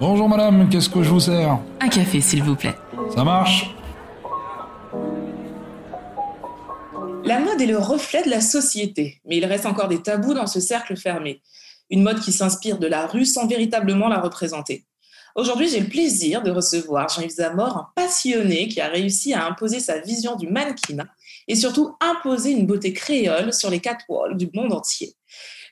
Bonjour madame, qu'est-ce que je vous sers? Un café, s'il vous plaît. Ça marche? La mode est le reflet de la société, mais il reste encore des tabous dans ce cercle fermé. Une mode qui s'inspire de la rue sans véritablement la représenter. Aujourd'hui, j'ai le plaisir de recevoir Jean-Yves Zamor, un passionné qui a réussi à imposer sa vision du mannequinat et surtout imposer une beauté créole sur les catwalks du monde entier.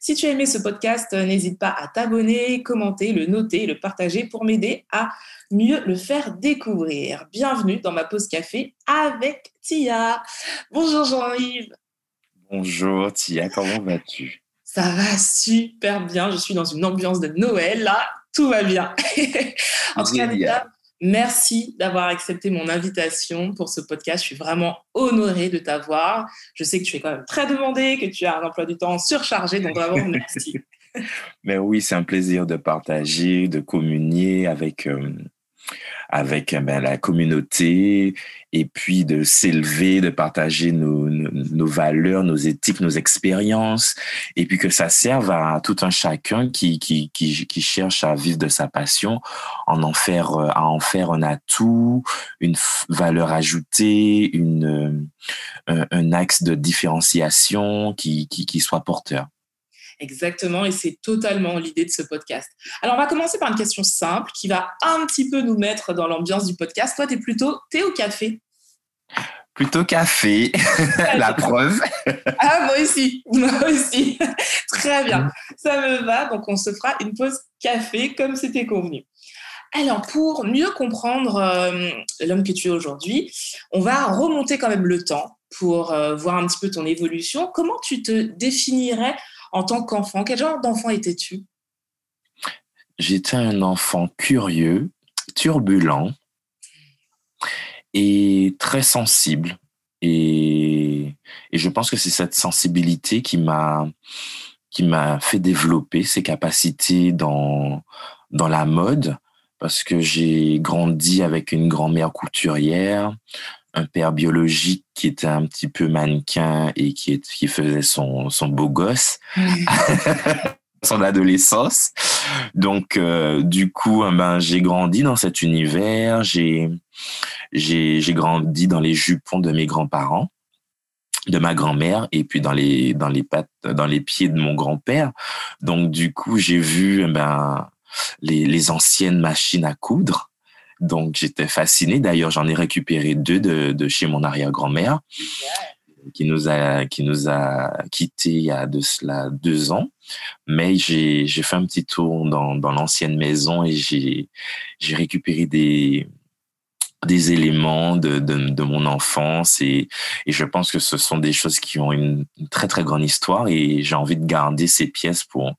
Si tu as aimé ce podcast, n'hésite pas à t'abonner, commenter, le noter, le partager pour m'aider à mieux le faire découvrir. Bienvenue dans ma pause café avec Tia. Bonjour Jean-Yves. Bonjour Tia, comment vas-tu? Ça va super bien. Je suis dans une ambiance de Noël. Là, tout va bien. en tout cas, merci d'avoir accepté mon invitation pour ce podcast. Je suis vraiment honorée de t'avoir. Je sais que tu es quand même très demandé, que tu as un emploi du temps surchargé. Donc vraiment, merci. Mais oui, c'est un plaisir de partager, de communier avec, euh, avec euh, ben, la communauté et puis de s'élever, de partager nos, valeurs, nos éthiques, nos expériences et puis que ça serve à tout un chacun qui, qui, qui, qui cherche à vivre de sa passion, en en faire, euh, à en faire un atout, une valeur ajoutée, une, un, un axe de différenciation qui, qui, qui soit porteur. Exactement, et c'est totalement l'idée de ce podcast. Alors, on va commencer par une question simple qui va un petit peu nous mettre dans l'ambiance du podcast. Toi, tu es plutôt thé ou café? Plutôt café, la preuve. ah, moi aussi, moi aussi. Très bien, ça me va. Donc, on se fera une pause café comme c'était convenu. Alors, pour mieux comprendre euh, l'homme que tu es aujourd'hui, on va remonter quand même le temps pour euh, voir un petit peu ton évolution. Comment tu te définirais en tant qu'enfant Quel genre d'enfant étais-tu? J'étais un enfant curieux, turbulent et très sensible. Et, je pense que c'est cette sensibilité qui m'a qui m'a fait développer ces capacités dans dans la mode parce que j'ai grandi avec une grand-mère couturière, un père biologique qui était un petit peu mannequin et qui, qui faisait son, son beau gosse. son adolescence. Donc, euh, du coup, eh ben, j'ai grandi dans cet univers. J'ai, j'ai, j'ai grandi dans les jupons de mes grands-parents, de ma grand-mère, et puis dans les, dans les pattes, dans les pieds de mon grand-père. Donc, du coup, j'ai vu eh ben, les, les anciennes machines à coudre. Donc, j'étais fasciné. D'ailleurs, j'en ai récupéré deux de, de chez mon arrière-grand-mère, qui nous a, qui nous a quittés il y a de cela deux ans. Mais j'ai, j'ai fait un petit tour dans, dans l'ancienne maison et j'ai, j'ai récupéré des, des éléments de, de, de mon enfance et, et je pense que ce sont des choses qui ont une, une très, très grande histoire et j'ai envie de garder ces pièces pour,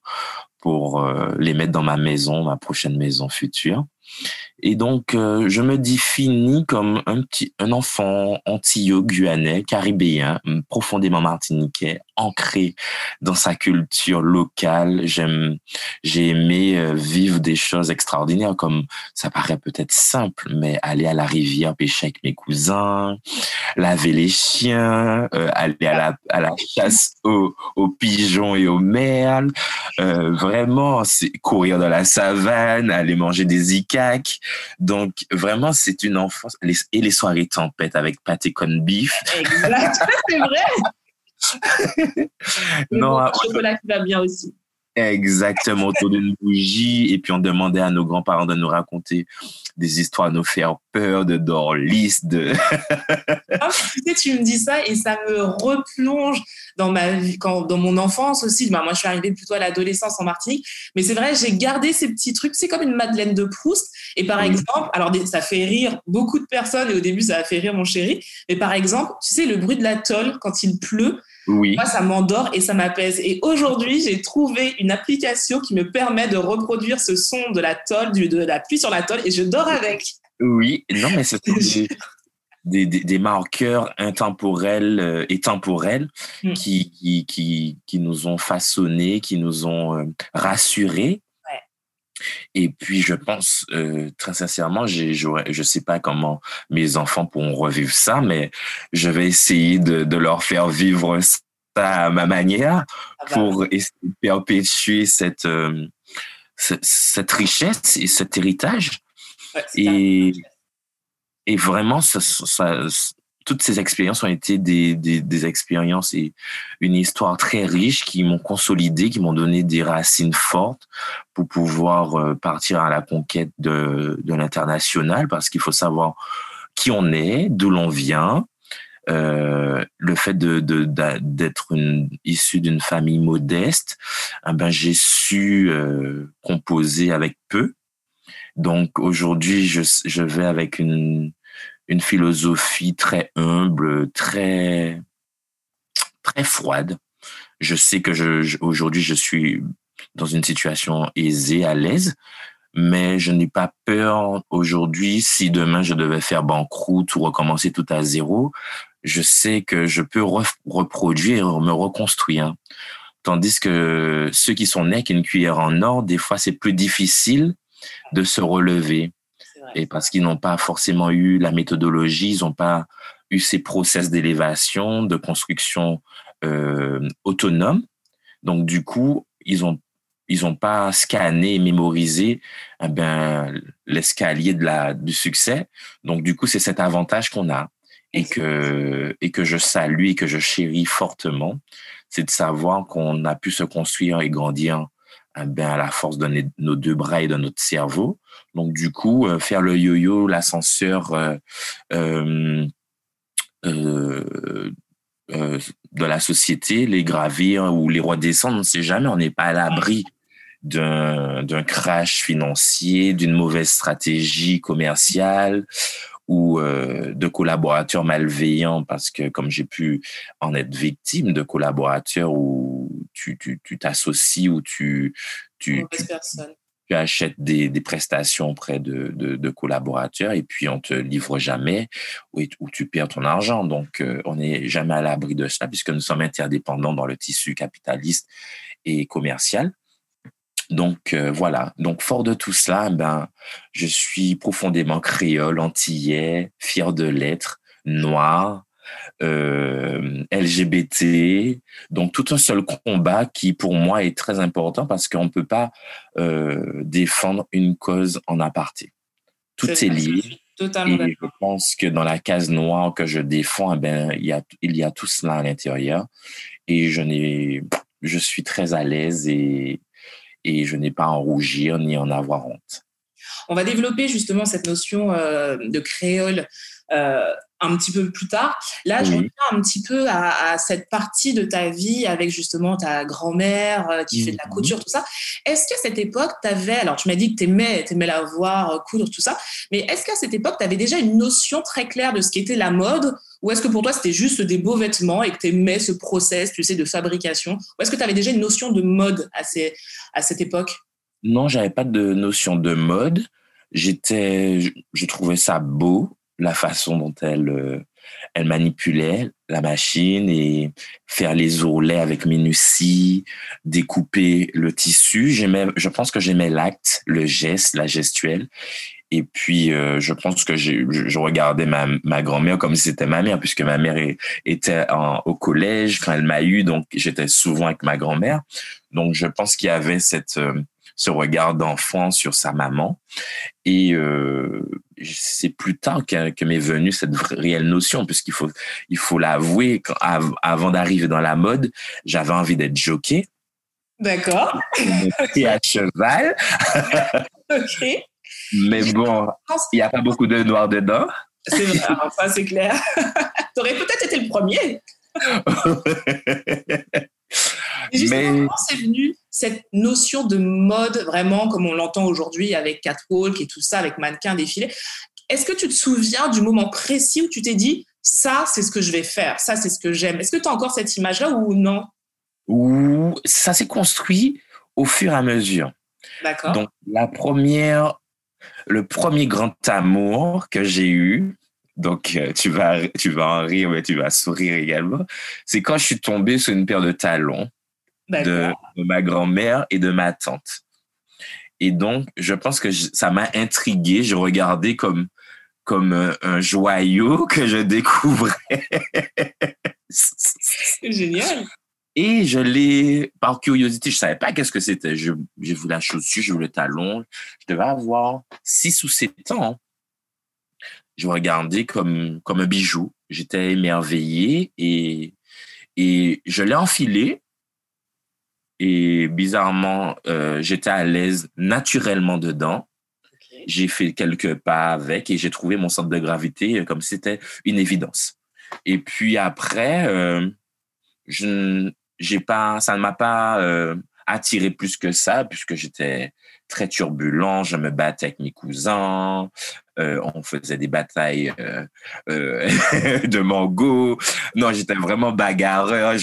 pour euh, les mettre dans ma maison, ma prochaine maison future. Et donc, euh, je me définis comme un petit, un enfant antillais, caribéen, profondément martiniquais, ancré dans sa culture locale. J'aime, j'ai aimé euh, vivre des choses extraordinaires, comme ça paraît peut-être simple, mais aller à la rivière pêcher avec mes cousins, laver les chiens, euh, aller à la, à la chasse aux, aux pigeons et aux merles, euh, vraiment, c'est courir dans la savane, aller manger des icaques. Donc, vraiment, c'est une enfance. et les soirées tempêtes avec pâté con beef. Exact, c'est vrai. non, bon, le chocolat qui va bien aussi. Exactement, autour d'une bougie. Et puis, on demandait à nos grands-parents de nous raconter des histoires à nous faire peur, de Dorlis, de... ah, tu sais, tu me dis ça et ça me replonge dans ma vie, quand, dans mon enfance aussi. Bah, moi, je suis arrivée plutôt à l'adolescence en Martinique. Mais c'est vrai, j'ai gardé ces petits trucs. C'est comme une Madeleine de Proust. Et par exemple, alors ça fait rire beaucoup de personnes et au début, ça a fait rire mon chéri. Mais par exemple, tu sais, le bruit de la tôle quand il pleut, oui. Moi, ça m'endort et ça m'apaise. Et aujourd'hui, j'ai trouvé une application qui me permet de reproduire ce son de la tôle, de la pluie sur la tôle, et je dors avec. Oui, non, mais c'est des, des, marqueurs intemporels euh, et temporels Mm. qui, qui, qui, qui nous ont façonnés, qui nous ont euh, rassurés. Ouais. Et puis, je pense, euh, très sincèrement, je sais pas comment mes enfants pourront revivre ça, mais je vais essayer de, de leur faire vivre ça à ma manière Ah bah, pour essayer de perpétuer cette, cette, cette richesse et cet héritage. ouais, Et, et vraiment, toutes ces expériences ont été des, expériences et une histoire très riche qui m'ont consolidé, qui m'ont donné des racines fortes pour pouvoir euh, partir à la conquête de, l'international parce qu'il faut savoir qui on est, d'où l'on vient. Euh, le fait d'être issu d'une famille modeste, eh ben, j'ai su euh, composer avec peu. Donc aujourd'hui, je, je vais avec une, une philosophie très humble, très, très froide. Je sais que je, aujourd'hui, je suis dans une situation aisée, à l'aise, mais je n'ai pas peur aujourd'hui si demain je devais faire banqueroute ou recommencer tout à zéro. Je sais que je peux re- reproduire, me reconstruire. Tandis que ceux qui sont nés avec une cuillère en or, des fois, c'est plus difficile de se relever. Et parce qu'ils n'ont pas forcément eu la méthodologie, ils n'ont pas eu ces process d'élévation, de construction euh, autonome. Donc du coup, ils ont ils ont pas scanné et mémorisé eh ben l'escalier de la du succès. Donc du coup, c'est cet avantage qu'on a et que et que je salue et que je chéris fortement, c'est de savoir qu'on a pu se construire et grandir ben, à la force de nos- deux bras et de notre cerveau. Donc, du coup, euh, faire le yo-yo, l'ascenseur euh, euh, euh, de la société, les gravir ou les redescendre, on ne sait jamais, on n'est pas à l'abri d'un crash financier, d'une mauvaise stratégie commerciale ou euh, de collaborateurs malveillants parce que comme j'ai pu en être victime de collaborateurs où tu tu tu t'associes ou tu tu, personne. tu achètes des, des prestations auprès de, de, de collaborateurs et puis on te livre jamais ou, ou tu perds ton argent. Donc, euh, on n'est jamais à l'abri de cela puisque nous sommes interdépendants dans le tissu capitaliste et commercial. Donc, euh, voilà. Donc, fort de tout cela, ben, je suis profondément créole, antillais, fier de l'être, noir, euh, LGBT, donc tout un seul combat qui pour moi est très important parce qu'on ne peut pas euh, défendre une cause en aparté. Tout est lié. Totalement et je pense que dans la case noire que je défends, eh ben il y a il y a tout cela à l'intérieur. Et je n'ai je suis très à l'aise et et je n'ai pas à en rougir ni en avoir honte. On va développer justement cette notion euh, de créole euh, un petit peu plus tard. Là, je reviens un petit peu à, à cette partie de ta vie avec justement ta grand-mère euh, qui fait de la Mhm. couture, tout ça. Est-ce qu'à cette époque, tu avais, alors tu m'as dit que tu aimais, la voir, euh, coudre, tout ça, mais est-ce qu'à cette époque, tu avais déjà une notion très claire de ce qu'était la mode ou est-ce que pour toi, c'était juste des beaux vêtements et que tu aimais ce process, tu sais, de fabrication Ou est-ce que tu avais déjà une notion de mode à, ces, à cette époque? Non, j'avais pas de notion de mode. J'étais, je, je trouvais ça beau, la façon dont elle, euh, elle manipulait la machine et faire les ourlets avec minutie, découper le tissu. J'aimais, je pense que j'aimais l'acte, le geste, la gestuelle. Et puis, euh, je pense que je, regardais ma, ma grand-mère comme si c'était ma mère, puisque ma mère était au collège quand elle m'a eu, donc j'étais souvent avec ma grand-mère. Donc, je pense qu'il y avait cette, euh, ce regard d'enfant sur sa maman. Et euh, c'est plus tard que, que m'est venue cette réelle notion, puisqu'il faut, il faut l'avouer, av- avant d'arriver dans la mode, j'avais envie d'être jockey, D'accord. monter à cheval, Ok. mais bon, il n'y a pas beaucoup de noir dedans. C'est vrai, ça c'est clair. T'aurais peut-être été le premier. Et justement, Mais- comment c'est venu cette notion de mode, vraiment comme on l'entend aujourd'hui avec catwalk et tout ça, avec mannequin défilé Est-ce que tu te souviens du moment précis où tu t'es dit ça, c'est ce que je vais faire, ça, c'est ce que j'aime? Est-ce que tu as encore cette image-là ou non? Où ça s'est construit au fur et à mesure. D'accord. Donc, la première, le premier grand amour que j'ai eu donc euh, tu vas, tu vas en rire, mais tu vas sourire également. C'est quand je suis tombé sur une paire de talons de, de ma grand-mère et de ma tante. Et donc, je pense que ça m'a intrigué. Je regardais comme, comme un, un joyau que je découvrais. Génial. Et je l'ai, par curiosité, je savais pas qu'est-ce que c'était. J'ai vu la chaussure, j'ai vu le talon. Je devais avoir 6 ou 7 ans. Je regardais comme, comme un bijou. J'étais émerveillé et, et je l'ai enfilé. Et bizarrement, euh, j'étais à l'aise naturellement dedans. J'ai fait quelques pas avec et j'ai trouvé mon centre de gravité comme si c'était une évidence. Et puis après, euh, je j'ai pas, ça ne m'a pas euh, attiré plus que ça puisque j'étais très turbulent. Je me battais avec mes cousins. Euh, on faisait des batailles euh, euh de mango. Non, j'étais vraiment bagarreur.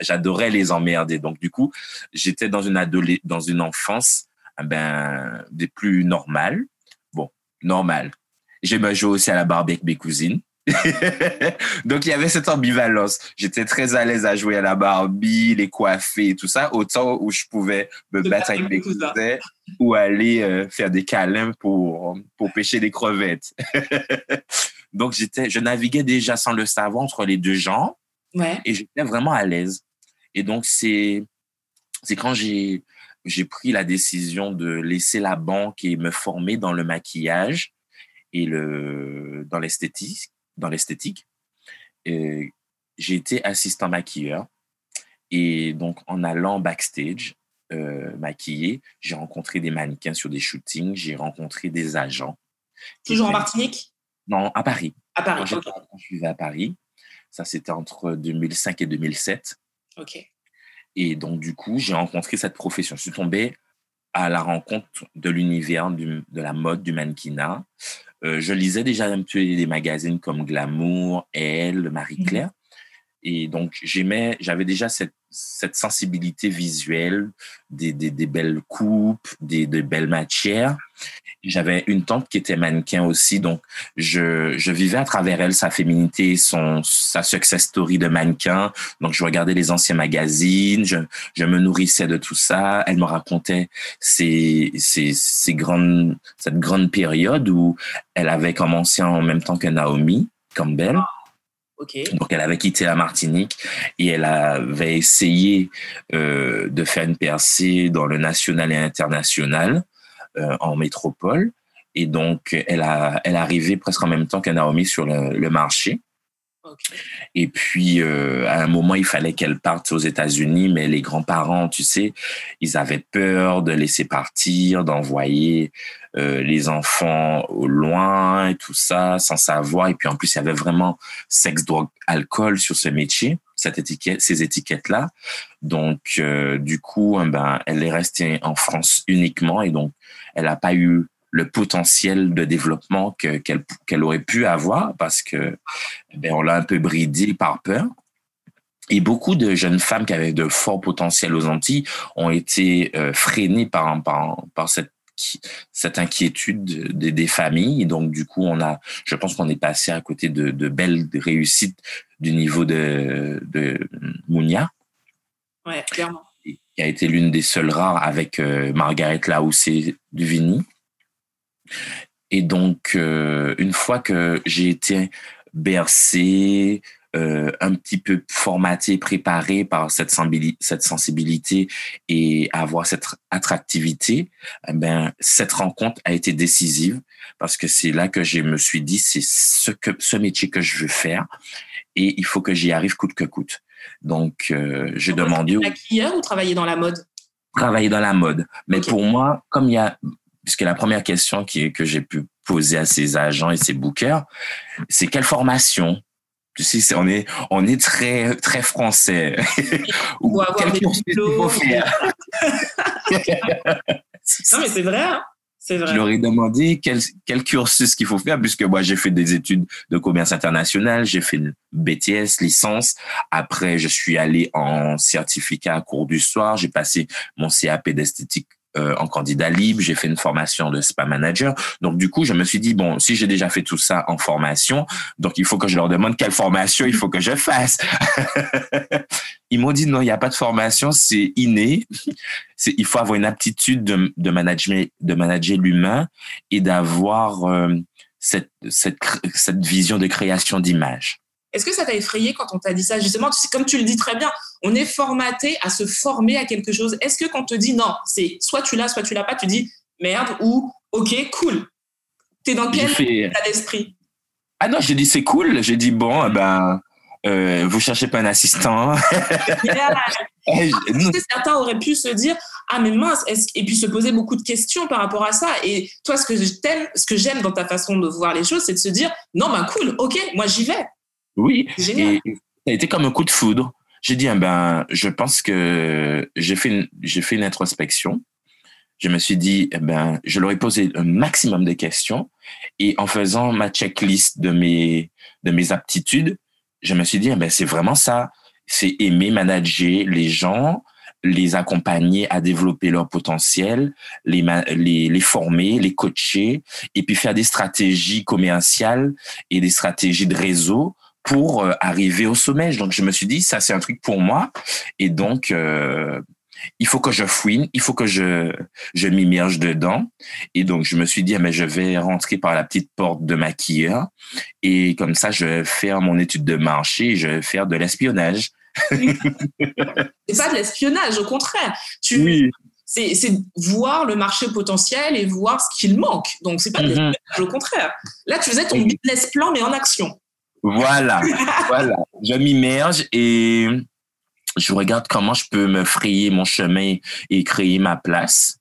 J'adorais les emmerder. Donc du coup, j'étais dans une dans une enfance, ben des plus normales. Bon, normal. J'aimais jouer aussi à la barbie avec mes cousines. Donc il y avait cette ambivalence. J'étais très à l'aise à jouer à la Barbie, les coiffer et tout ça, autant où je pouvais me battre avec mes cousins ou aller euh, faire des câlins pour pour pêcher des crevettes. Donc j'étais, je naviguais déjà sans le savoir entre les deux genres ouais. et j'étais vraiment à l'aise. Et donc c'est c'est quand j'ai j'ai pris la décision de laisser la banque et me former dans le maquillage et le dans l'esthétique dans l'esthétique. J'ai été assistant maquilleur. Et donc, en allant backstage, euh, maquiller, j'ai rencontré des mannequins sur des shootings, j'ai rencontré des agents. Toujours en Martinique? Non, à Paris. À Paris, Quand je vivais à Paris. Ça, c'était entre 2005 et 2007. OK. Et donc, du coup, j'ai rencontré cette profession. Je suis tombé à la rencontre de l'univers de la mode, du mannequinat. Euh, je lisais déjà un peu des magazines comme Glamour, Elle, Marie-Claire. Mhm. Et donc, j'aimais, j'avais déjà cette, cette sensibilité visuelle, des, des, des belles coupes, des, des belles matières. J'avais une tante qui était mannequin aussi, donc je, je vivais à travers elle sa féminité, son, sa success story de mannequin. Donc, je regardais les anciens magazines, je, je me nourrissais de tout ça. Elle me racontait ces, ces, ces grandes, cette grande période où elle avait commencé en même temps que Naomi Campbell. Donc, elle avait quitté la Martinique et elle avait essayé euh, de faire une percée dans le national et international en métropole. Et donc, elle a, elle arrivait presque en même temps que Naomi sur le, le marché. Et puis, euh, à un moment, il fallait qu'elle parte aux États-Unis, mais les grands-parents, tu sais, ils avaient peur de laisser partir, d'envoyer euh, les enfants au loin et tout ça, sans savoir. Et puis, en plus, il y avait vraiment sexe, drogue, alcool sur ce métier, cette étiquette, ces étiquettes-là. Donc, euh, du coup, ben, elle est restée en France uniquement et donc, elle n'a pas eu le potentiel de développement que, qu'elle, qu'elle aurait pu avoir parce que ben, on l'a un peu bridé par peur. Et beaucoup de jeunes femmes qui avaient de forts potentiels aux Antilles ont été euh, freinées par, par, par cette cette inquiétude des, des familles. Donc, du coup, on a, je pense qu'on est passé à côté de, de belles réussites du niveau de, de Mounia. Ouais, clairement. Qui a été l'une des seules rares avec euh, Margaret Laoussé Duvigny. Et donc, euh, une fois que j'ai été bercé, euh, un petit peu formaté, préparé par cette, sensibilité et avoir cette attractivité, eh ben, cette rencontre a été décisive parce que c'est là que je me suis dit, c'est ce, que, ce métier que je veux faire et il faut que j'y arrive coûte que coûte. Donc, euh, j'ai demandé... Maquilleur ou travailler dans la mode? Travailler dans la mode. Mais pour moi, comme il y a puisque la première question qui, que j'ai pu poser à ces agents et ces bookers, c'est quelle formation? Tu sais, on est, on est très, très français. Ou quel cursus il faut faire? non, mais c'est vrai. Hein c'est vrai. Je leur ai demandé quel, quel cursus qu'il faut faire, puisque moi, j'ai fait des études de commerce international, j'ai fait une BTS, licence. Après, je suis allé en certificat à cours du soir. J'ai passé mon CAP d'esthétique euh, en candidat libre, j'ai fait une formation de spa manager. Donc du coup, je me suis dit bon, si j'ai déjà fait tout ça en formation, donc il faut que je leur demande quelle formation il faut que je fasse. Ils m'ont dit non, il n'y a pas de formation, c'est inné. Il faut avoir une aptitude de, de manager de manager l'humain et d'avoir euh, cette, cette cette vision de création d'image. Est-ce que ça t'a effrayé quand on t'a dit ça? Justement, comme tu le dis très bien, on est formaté à se former à quelque chose. Est-ce que quand on te dit non, c'est soit tu l'as, soit tu l'as pas, tu dis merde ou ok, cool. T'es dans quel état d'esprit? Ah non, j'ai dit c'est cool. J'ai dit bon, eh ben, euh, vous cherchez pas un assistant. certains auraient pu se dire ah mais mince et puis se poser beaucoup de questions par rapport à ça et toi ce que j'aime ce que j'aime dans ta façon de voir les choses c'est de se dire non ben cool ok moi j'y vais oui, et ça a été comme un coup de foudre. J'ai dit, eh ben, je pense que j'ai fait une, j'ai fait une introspection. Je me suis dit, eh ben, je leur ai posé un maximum de questions et en faisant ma checklist de mes, de mes aptitudes, je me suis dit, eh ben, c'est vraiment ça. C'est aimer manager les gens, les accompagner à développer leur potentiel, les, les, les former, les coacher, et puis faire des stratégies commerciales et des stratégies de réseau pour euh, arriver au sommet. Donc, je me suis dit, ça, c'est un truc pour moi. Et donc, euh, il faut que je fouine, il faut que je, je m'immerge dedans. Et donc, je me suis dit, ah, mais je vais rentrer par la petite porte de maquilleur. Et comme ça, je vais faire mon étude de marché je vais faire de l'espionnage. c'est pas de l'espionnage, au contraire. Tu, oui. C'est, c'est voir le marché potentiel et voir ce qu'il manque. Donc, c'est pas de mm-hmm. l'espionnage, au contraire. Là, tu faisais ton business plan, mais en action. Voilà, voilà. Je m'immerge et je regarde comment je peux me frayer mon chemin et créer ma place.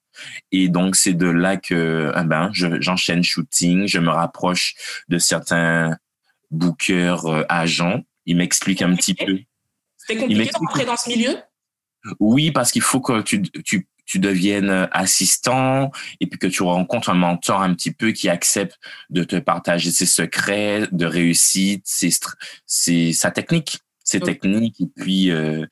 Et donc, c'est de là que eh ben, j'enchaîne shooting, je me rapproche de certains bookers euh, agents. Ils m'expliquent un petit peu. C'était compliqué d'entrer dans ce milieu? Oui, parce qu'il faut que tu, tu tu deviennes assistant et puis que tu rencontres un mentor un petit peu qui accepte de te partager ses secrets de réussite, c'est sa technique, ses techniques et puis euh,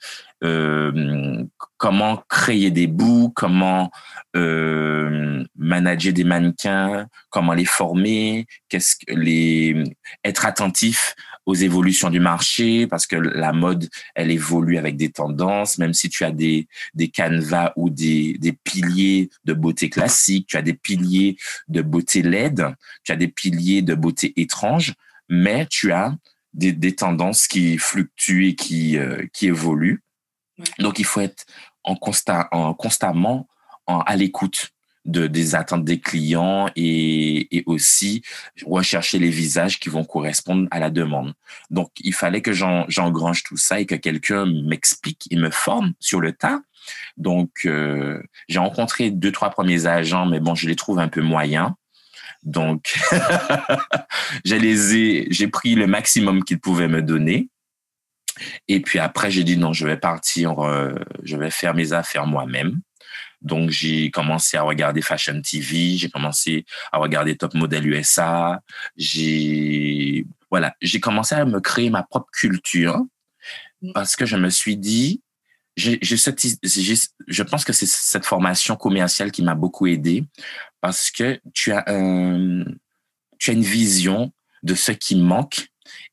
euh, comment créer des bouts, comment euh, manager des mannequins, comment les former, qu'est-ce que les être attentif aux évolutions du marché parce que la mode, elle évolue avec des tendances. Même si tu as des, des canevas ou des, des piliers de beauté classique, tu as des piliers de beauté LED, tu as des piliers de beauté étrange, mais tu as des, des tendances qui fluctuent et qui, euh, qui évoluent. Donc, il faut être en, constat, en constamment en, à l'écoute de, des attentes des clients et, aussi rechercher les visages qui vont correspondre à la demande. Donc, il fallait que j'engrange tout ça et que quelqu'un m'explique et me forme sur le tas. Donc, euh, j'ai rencontré deux, trois premiers agents, mais bon, je les trouve un peu moyens. Donc, j'ai pris le maximum qu'ils pouvaient me donner. Et puis après, j'ai dit non, je vais partir, euh, je vais faire mes affaires moi-même. Donc, j'ai commencé à regarder Fashion TV, j'ai commencé à regarder Top Model USA. J'ai, voilà, j'ai commencé à me créer ma propre culture mm. parce que je me suis dit, j'ai, cette, je pense que c'est cette formation commerciale qui m'a beaucoup aidé parce que tu as un, tu as une vision de ce qui manque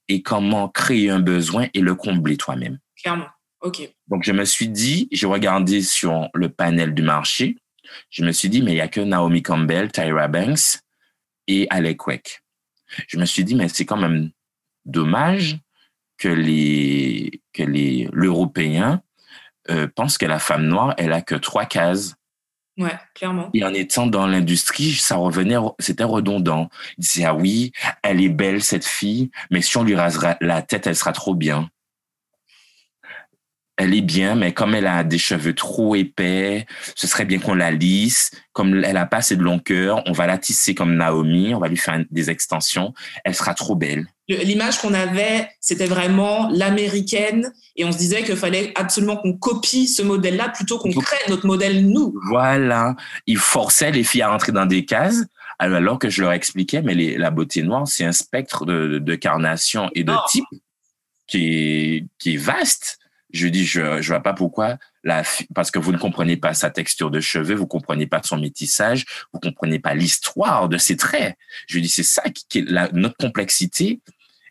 et comment créer un besoin et le combler toi-même. Clairement. OK. Donc, je me suis dit, j'ai regardé sur le panel du marché, je me suis dit, mais il n'y a que Naomi Campbell, Tyra Banks et Alec Weck. Je me suis dit, mais c'est quand même dommage que les que les l'Européen euh, pense que la femme noire, elle a que trois cases. Ouais, clairement. Et en étant dans l'industrie, ça revenait, c'était redondant. Il disait, ah oui, elle est belle, cette fille, mais si on lui rasera la tête, elle sera trop bien elle est bien, mais comme elle a des cheveux trop épais, ce serait bien qu'on la lisse. Comme elle a pas assez de longueur, on va la tisser comme Naomi, on va lui faire des extensions. Elle sera trop belle. L'image qu'on avait, c'était vraiment l'américaine, et on se disait qu'il fallait absolument qu'on copie ce modèle-là plutôt qu'on crée notre modèle nous. Voilà, il forçait les filles à rentrer dans des cases, alors que je leur expliquais, mais la beauté noire, c'est un spectre de, de, carnation et de type qui est, qui est vaste Je dis, je ne vois pas pourquoi, la, parce que vous ne comprenez pas sa texture de cheveux, vous comprenez pas son métissage, vous comprenez pas l'histoire de ses traits. Je dis, c'est ça qui, est la, notre complexité,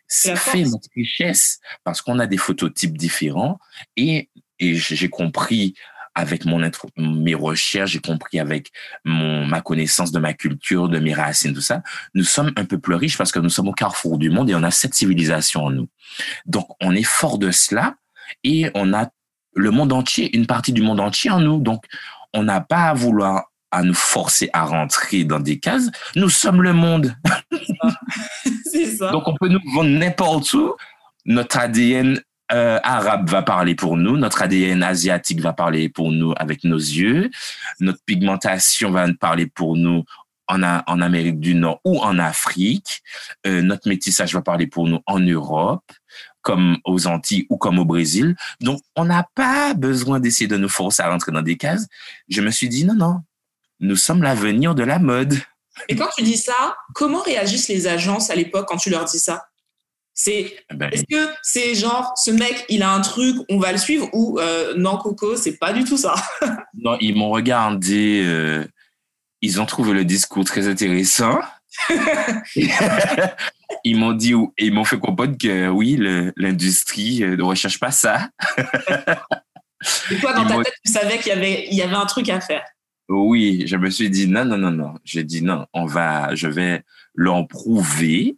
c'est fait notre richesse, parce qu'on a des phototypes différents et, et j'ai compris avec mon mes recherches, j'ai compris avec mon ma connaissance de ma culture, de mes racines, tout ça, nous sommes un peu plus riches parce que nous sommes au carrefour du monde et on a cette civilisation en nous. Donc on est fort de cela et on a le monde entier, une partie du monde entier en nous. Donc on n'a pas à vouloir à nous forcer à rentrer dans des cases. Nous sommes le monde. C'est ça. Donc on peut nous vendre n'importe où. Notre ADN euh, arabe va parler pour nous, notre ADN asiatique va parler pour nous avec nos yeux, notre pigmentation va parler pour nous en, en Amérique du Nord ou en Afrique, euh, notre métissage va parler pour nous en Europe, comme aux Antilles ou comme au Brésil. Donc, on n'a pas besoin d'essayer de nous forcer à rentrer dans des cases. Je me suis dit, non, non, nous sommes l'avenir de la mode. Et quand tu dis ça, comment réagissent les agences à l'époque quand tu leur dis ça? C'est eh ben, est-ce que c'est genre ce mec il a un truc on va le suivre? Ou euh, non Coco c'est pas du tout ça. non ils m'ont regardé euh, ils ont trouvé le discours très intéressant. Ils m'ont dit ils m'ont fait comprendre que oui l'industrie euh, ne recherche pas ça. Et toi dans ta tête tu savais qu'il y avait il y avait un truc à faire. Oui je me suis dit non non non non j'ai dit non on va je vais l'en prouver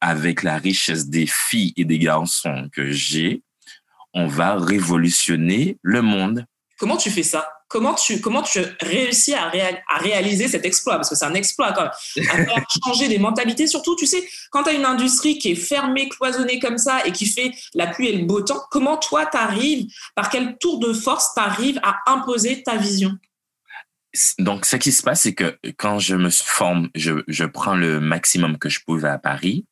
avec la richesse des filles et des garçons que j'ai, on va révolutionner le monde. Comment tu fais ça? Comment tu, comment tu réussis à, à réaliser cet exploit? Parce que c'est un exploit quand même. À faire changer des mentalités. Surtout, tu sais, quand tu as une industrie qui est fermée, cloisonnée comme ça et qui fait la pluie et le beau temps, comment toi, tu arrives, par quel tour de force tu arrives à imposer ta vision? Donc, ce qui se passe, c'est que quand je me forme, je, je prends le maximum que je pouvais à Paris.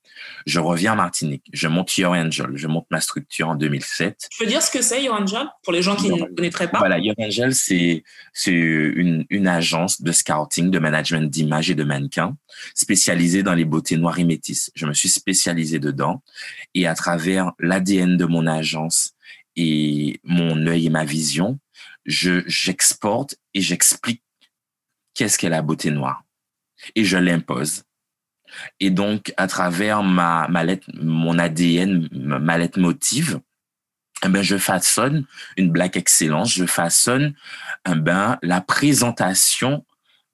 Je reviens en Martinique. Je monte Your Angel. Je monte ma structure en 2007. Tu peux dire ce que c'est, Your Angel, pour les gens qui ne connaîtraient pas? Voilà, Your Angel, c'est, c'est une, une agence de scouting, de management d'image et de mannequins spécialisée dans les beautés noires et métisses. Je me suis spécialisé dedans et à travers l'ADN de mon agence et mon œil et ma vision, je, j'exporte et j'explique qu'est-ce qu'est la beauté noire. Et je l'impose. Et donc, à travers ma, ma lettre, mon ADN, ma lettre motive, eh ben, je façonne une black excellence, je façonne eh ben, la présentation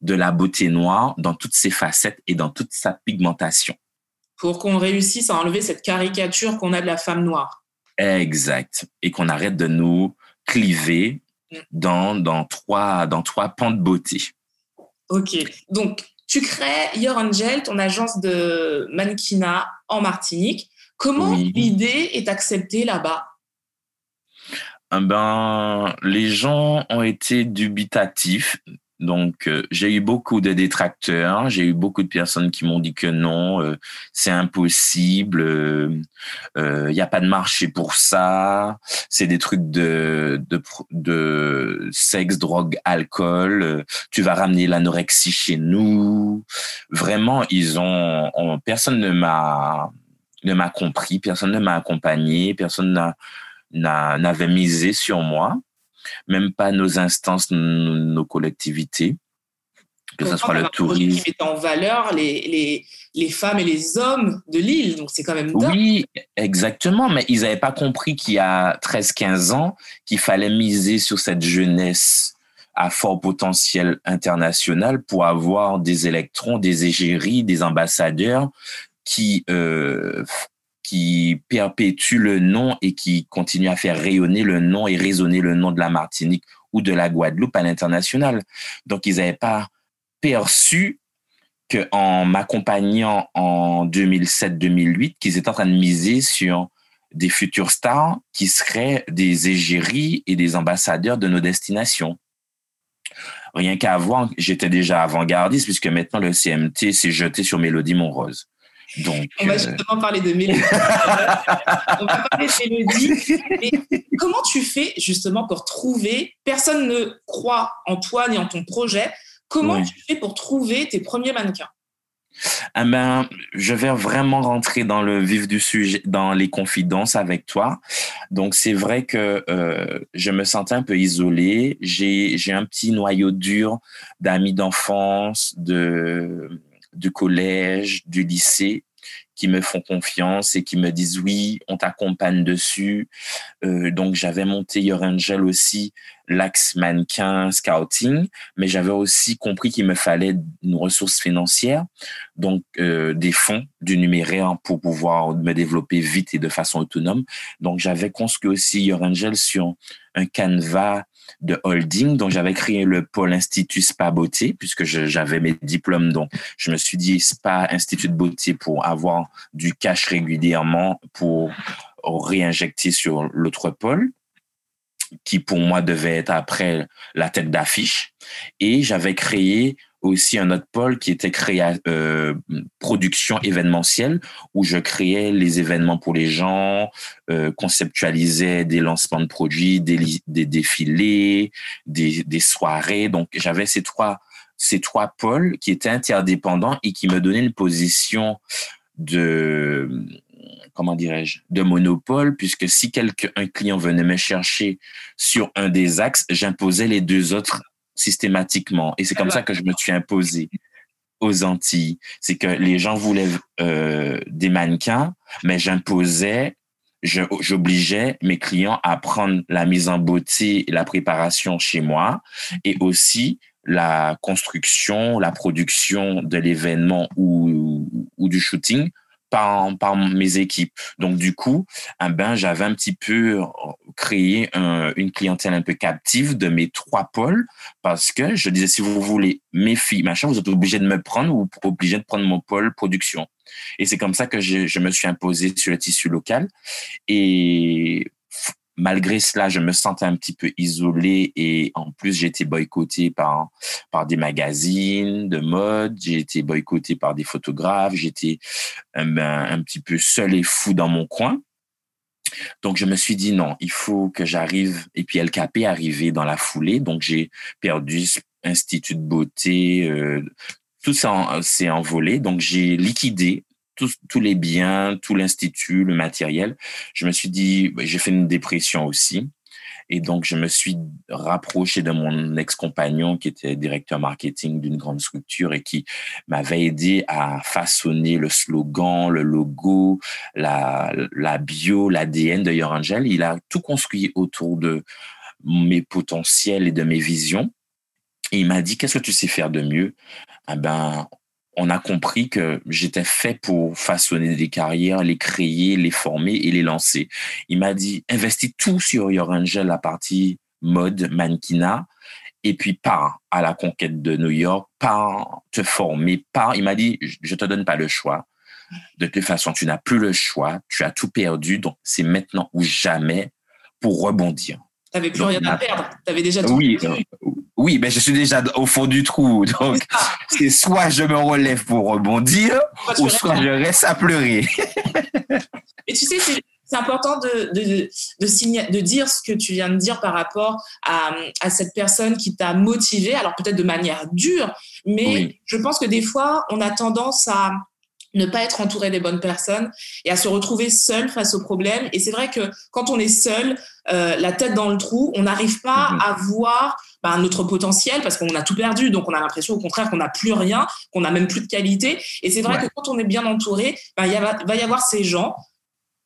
de la beauté noire dans toutes ses facettes et dans toute sa pigmentation. Pour qu'on réussisse à enlever cette caricature qu'on a de la femme noire. Exact. Et qu'on arrête de nous cliver mm. dans, dans, trois, dans trois pans de beauté. Ok. Donc, tu crées Your Angel, ton agence de mannequinat en Martinique. Comment l'idée est acceptée là-bas? Eh ben, les gens ont été dubitatifs donc, euh, j'ai eu beaucoup de détracteurs, j'ai eu beaucoup de personnes qui m'ont dit que non, euh, c'est impossible, il euh, n'y a pas de marché pour ça, c'est des trucs de, de, de sexe, drogue, alcool, tu vas ramener l'anorexie chez nous. Vraiment, ils ont, personne ne m'a ne m'a compris, personne ne m'a accompagné, personne n'a n'avait misé sur moi même pas nos instances, nos, collectivités, que ce soit le tourisme. Qui met en valeur les, les, les, femmes et les hommes de l'île, donc c'est quand même Oui, exactement, mais ils n'avaient pas compris qu'il y a 13-15 ans, qu'il fallait miser sur cette jeunesse à fort potentiel international pour avoir des électrons, des égéries, des ambassadeurs qui euh, qui perpétue le nom et qui continue à faire rayonner le nom et résonner le nom de la Martinique ou de la Guadeloupe à l'international. Donc, ils n'avaient pas perçu qu'en m'accompagnant en 2007-2008, qu'ils étaient en train de miser sur des futurs stars qui seraient des égéries et des ambassadeurs de nos destinations. Rien voir, j'étais déjà avant-gardiste puisque maintenant le CMT s'est jeté sur Mélodie On va euh, justement parler de mélodie. on va parler de mélodie. comment tu fais justement pour trouver Personne ne croit en toi ni en ton projet. Comment tu fais pour trouver tes premiers mannequins? Ah ben, je vais vraiment rentrer dans le vif du sujet, dans les confidences avec toi. Donc c'est vrai que euh, je me sentais un peu isolé. J'ai j'ai un petit noyau dur d'amis d'enfance, de du collège, du lycée qui me font confiance et qui me disent oui, on t'accompagne dessus. Euh, donc j'avais monté Your Angel aussi, l'axe mannequin scouting, mais j'avais aussi compris qu'il me fallait une ressource financière, donc euh, des fonds, du numéraire pour pouvoir me développer vite et de façon autonome. Donc j'avais construit aussi Your Angel sur un canevas de holding. Donc, j'avais créé le pôle Institut Spa Beauté puisque j'avais mes diplômes. Donc, je me suis dit Spa Institut de Beauté pour avoir du cash régulièrement pour réinjecter sur l'autre pôle qui pour moi devait être après la tête d'affiche. Et j'avais créé aussi un autre pôle qui était créé euh, production événementielle où je créais les événements pour les gens, euh, conceptualisais des lancements de produits, des, des défilés, des, des soirées. Donc j'avais ces trois ces trois pôles qui étaient interdépendants et qui me donnaient une position de comment dirais-je, de monopole, puisque si quelqu'un, un client venait me chercher sur un des axes, j'imposais les deux autres systématiquement. Et c'est comme ça que je me suis imposé aux Antilles. C'est que les gens voulaient euh, des mannequins, mais j'imposais, j'obligeais mes clients à prendre la mise en beauté et la préparation chez moi et aussi la construction, la production de l'événement ou, ou du shooting par, mes équipes. Donc, du coup, eh ben, j'avais un petit peu euh, créé une clientèle un peu captive de mes trois pôles parce que je disais, si vous voulez mes filles, machin, vous êtes obligé de me prendre ou obligé de prendre mon pôle production. Et c'est comme ça que je, je me suis imposé sur le tissu local. Et malgré cela, je me sentais un petit peu isolé et en plus, été boycotté par, par des magazines de mode, j'ai été boycotté par des photographes, j'étais un, un petit peu seul et fou dans mon coin. Donc, je me suis dit non, il faut que j'arrive. Et puis, LKP est arrivé dans la foulée. Donc, j'ai perdu Institut de beauté. Euh, tout ça s'est envolé. Donc, j'ai liquidé tous, tous les biens, tout l'institut, le matériel. Je me suis dit, bah, j'ai fait une dépression aussi. Et donc, je me suis rapproché de mon ex-compagnon qui était directeur marketing d'une grande structure et qui m'avait aidé à façonner le slogan, le logo, la, la bio, l'ADN de Your Angel. Il a tout construit autour de mes potentiels et de mes visions. Et il m'a dit, qu'est-ce que tu sais faire de mieux? Eh ben, on a compris que j'étais fait pour façonner des carrières, les créer, les former et les lancer. Il m'a dit, investis tout sur Your Angel, la partie mode, mannequinat, et puis pars à la conquête de New York, pars te former, pars. Il m'a dit, je te donne pas le choix. De toute façon, tu n'as plus le choix, tu as tout perdu, donc c'est maintenant ou jamais pour rebondir. Tu n'avais plus rien à perdre, déjà tout oui, perdu. Oui, mais je suis déjà au fond du trou. Donc, c'est soit je me relève pour rebondir, ou soit je reste à pleurer. Et tu sais, c'est important de, de, de, de, dire ce que tu viens de dire par rapport à, à cette personne qui t'a motivé, alors peut-être de manière dure, mais je pense que des fois, on a tendance à ne pas être entouré des bonnes personnes et à se retrouver seul face aux problèmes. Et c'est vrai que quand on est seul, euh, la tête dans le trou, on n'arrive pas mm-hmm. à voir bah, notre potentiel parce qu'on a tout perdu. Donc, on a l'impression au contraire qu'on n'a plus rien, qu'on n'a même plus de qualité. Et c'est vrai que quand on est bien entouré, bah, il va y avoir ces gens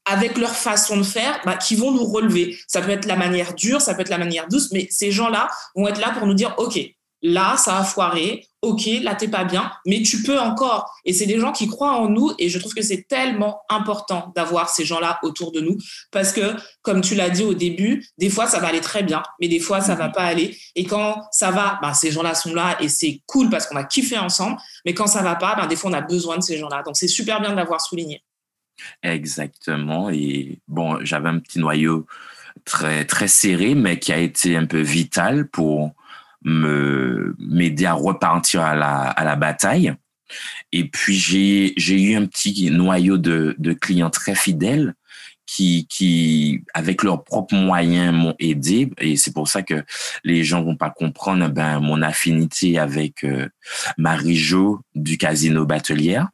avec leur façon de faire, bah, qui vont nous relever. Ça peut être la manière dure, ça peut être la manière douce, mais ces gens-là vont être là pour nous dire, OK, là, ça a foiré, ok, là, t'es pas bien, mais tu peux encore. Et c'est des gens qui croient en nous et je trouve que c'est tellement important d'avoir ces gens-là autour de nous parce que, comme tu l'as dit au début, des fois, ça va aller très bien, mais des fois, ça va mhm. pas aller. Et quand ça va, ben, ces gens-là sont là et c'est cool parce qu'on a kiffé ensemble, mais quand ça va pas, ben, des fois, on a besoin de ces gens-là. Donc, c'est super bien de l'avoir souligné. Exactement. Et bon, j'avais un petit noyau très, très serré, mais qui a été un peu vital pour me m'aider à repartir à la, à la bataille. Et puis j'ai j'ai eu un petit noyau de, de clients très fidèles qui qui avec leurs propres moyens m'ont aidé et c'est pour ça que les gens vont pas comprendre ben mon affinité avec euh, Marie-Jo du Casino Batelière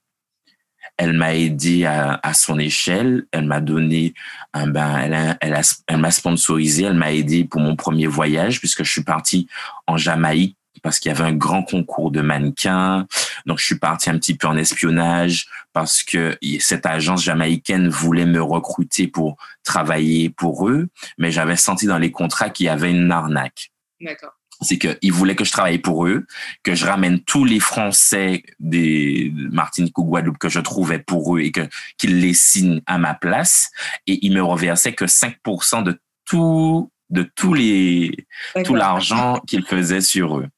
Elle m'a aidé à, à, son échelle. Elle m'a donné, un, ben, elle, elle, elle m'a sponsorisé. Elle m'a aidé pour mon premier voyage puisque je suis parti en Jamaïque parce qu'il y avait un grand concours de mannequins. Donc, je suis parti un petit peu en espionnage parce que cette agence jamaïcaine voulait me recruter pour travailler pour eux, mais j'avais senti dans les contrats qu'il y avait une arnaque. D'accord. C'est qu'ils voulaient que je travaille pour eux, que je ramène tous les Français des Martinique ou Guadeloupe que je trouvais pour eux et que qu'ils les signent à ma place. Et ils me reversaient que 5% de tout de tous les tout l'argent qu'ils faisaient sur eux.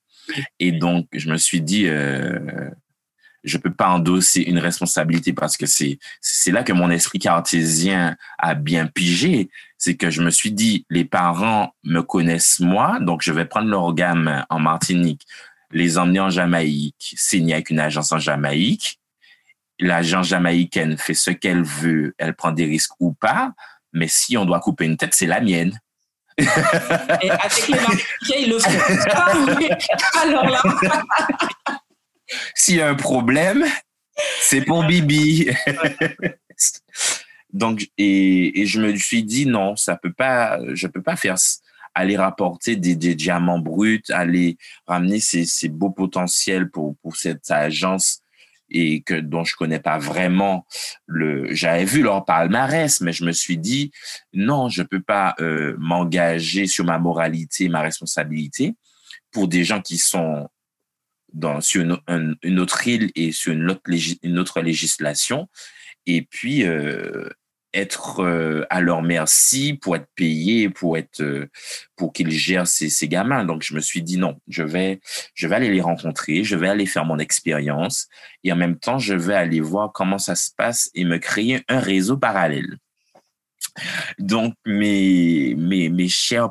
Et donc, je me suis dit, euh, je peux pas endosser une responsabilité parce que c'est c'est là que mon esprit cartésien a bien pigé. C'est que je me suis dit, les parents me connaissent moi, donc je vais prendre leur gamme en Martinique, les emmener en Jamaïque, signer avec une agence en Jamaïque. L'agence jamaïcaine fait ce qu'elle veut, elle prend des risques ou pas, mais si on doit couper une tête, c'est la mienne. Et avec les Martiniquais, ils le font. Alors là. S'il y a un problème, c'est pour Bibi. Donc, et, et, je me suis dit, non, ça peut pas, je peux pas faire, aller rapporter des, des diamants bruts, aller ramener ces, ces beaux potentiels pour, pour cette agence et que dont je connais pas vraiment le j'avais vu leur palmarès mais je me suis dit non je peux pas euh, m'engager sur ma moralité ma responsabilité pour des gens qui sont dans sur une, autre île et sur une autre, une autre législation et puis euh, être euh, à leur merci pour être payé, pour être, euh, pour qu'ils gèrent ces, gamins. Donc, je me suis dit non, je vais, je vais aller les rencontrer, je vais aller faire mon expérience et en même temps, je vais aller voir comment ça se passe et me créer un réseau parallèle. Donc, mes, mes, mes chers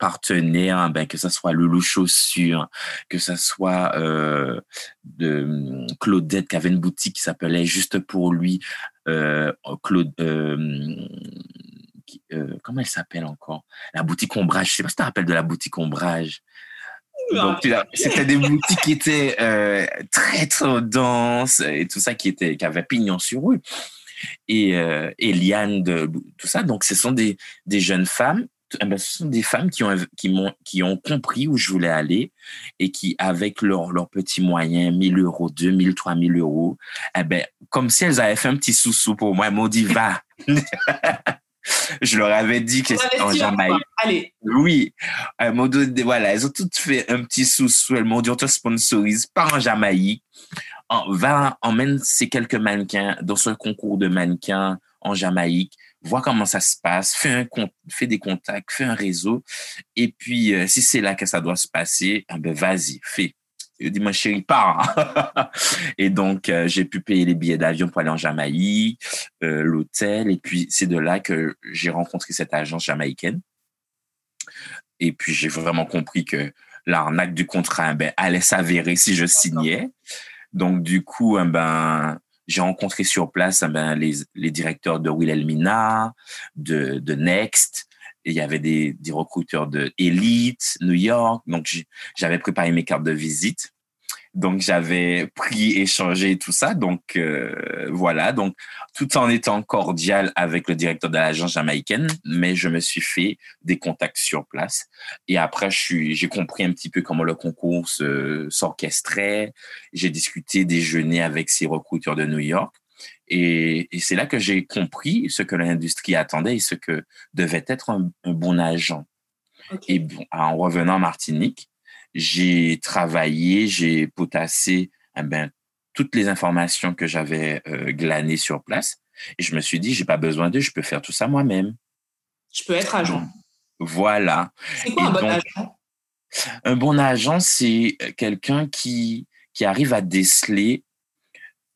partenaires, ben, que ce soit Loulou Chaussures, que ce soit euh, de Claudette qui avait une boutique qui s'appelait Juste pour lui, euh, Claude, euh, euh, comment elle s'appelle encore? La boutique Ombrage. Je sais pas si tu te rappelles de la boutique Ombrage. Donc, c'était des boutiques qui étaient très, très denses et tout ça qui était, qui avait pignon sur eux. Et, et Liane, de, tout ça. Donc, ce sont des, des jeunes femmes eh ben, ce sont des femmes qui ont, qui, m'ont, qui ont compris où je voulais aller et qui, avec leurs leur petits moyens, 1000 euros, 2000, 3000 euros, eh ben, comme si elles avaient fait un petit sous-sous pour moi, elles m'ont dit, va. je leur avais dit que c'était en Jamaïque. Allez. Oui. Elles m'ont dit, voilà, elles ont toutes fait un petit sous-sous. Elles m'ont dit, on te sponsorise, pas en Jamaïque. Va, emmène ces quelques mannequins dans ce concours de mannequins en Jamaïque vois comment ça se passe, fais, un, fais des contacts, fais un réseau. Et puis, euh, si c'est là que ça doit se passer, ah ben vas-y, fais. Je dis, ma chérie, pars. et donc, euh, j'ai pu payer les billets d'avion pour aller en Jamaïque, euh, l'hôtel. Et puis, c'est de là que j'ai rencontré cette agence jamaïcaine. Et puis, j'ai vraiment compris que l'arnaque du contrat ben, allait s'avérer si je signais. Donc, du coup, ben, j'ai rencontré sur place eh ben, les, les, directeurs de Wilhelmina, de, de Next. Et il y avait des, des recruteurs de Elite, New York. Donc, j'avais préparé mes cartes de visite. Donc, j'avais pris, échangé tout ça. Donc, euh, voilà. Donc, tout en étant cordial avec le directeur de l'agence jamaïcaine, mais je me suis fait des contacts sur place. Et après, j'ai compris un petit peu comment le concours s'orchestrait. J'ai discuté, déjeuné avec ces recruteurs de New York. Et, et c'est là que j'ai compris ce que l'industrie attendait et ce que devait être un, un bon agent. Okay. Et bon, en revenant en Martinique, j'ai travaillé, j'ai potassé eh ben, toutes les informations que j'avais euh, glanées sur place. Et je me suis dit, j'ai pas besoin d'eux, je peux faire tout ça moi-même. Je peux être agent. Voilà. C'est quoi un bon agent? Un bon agent, c'est quelqu'un qui, qui arrive à déceler,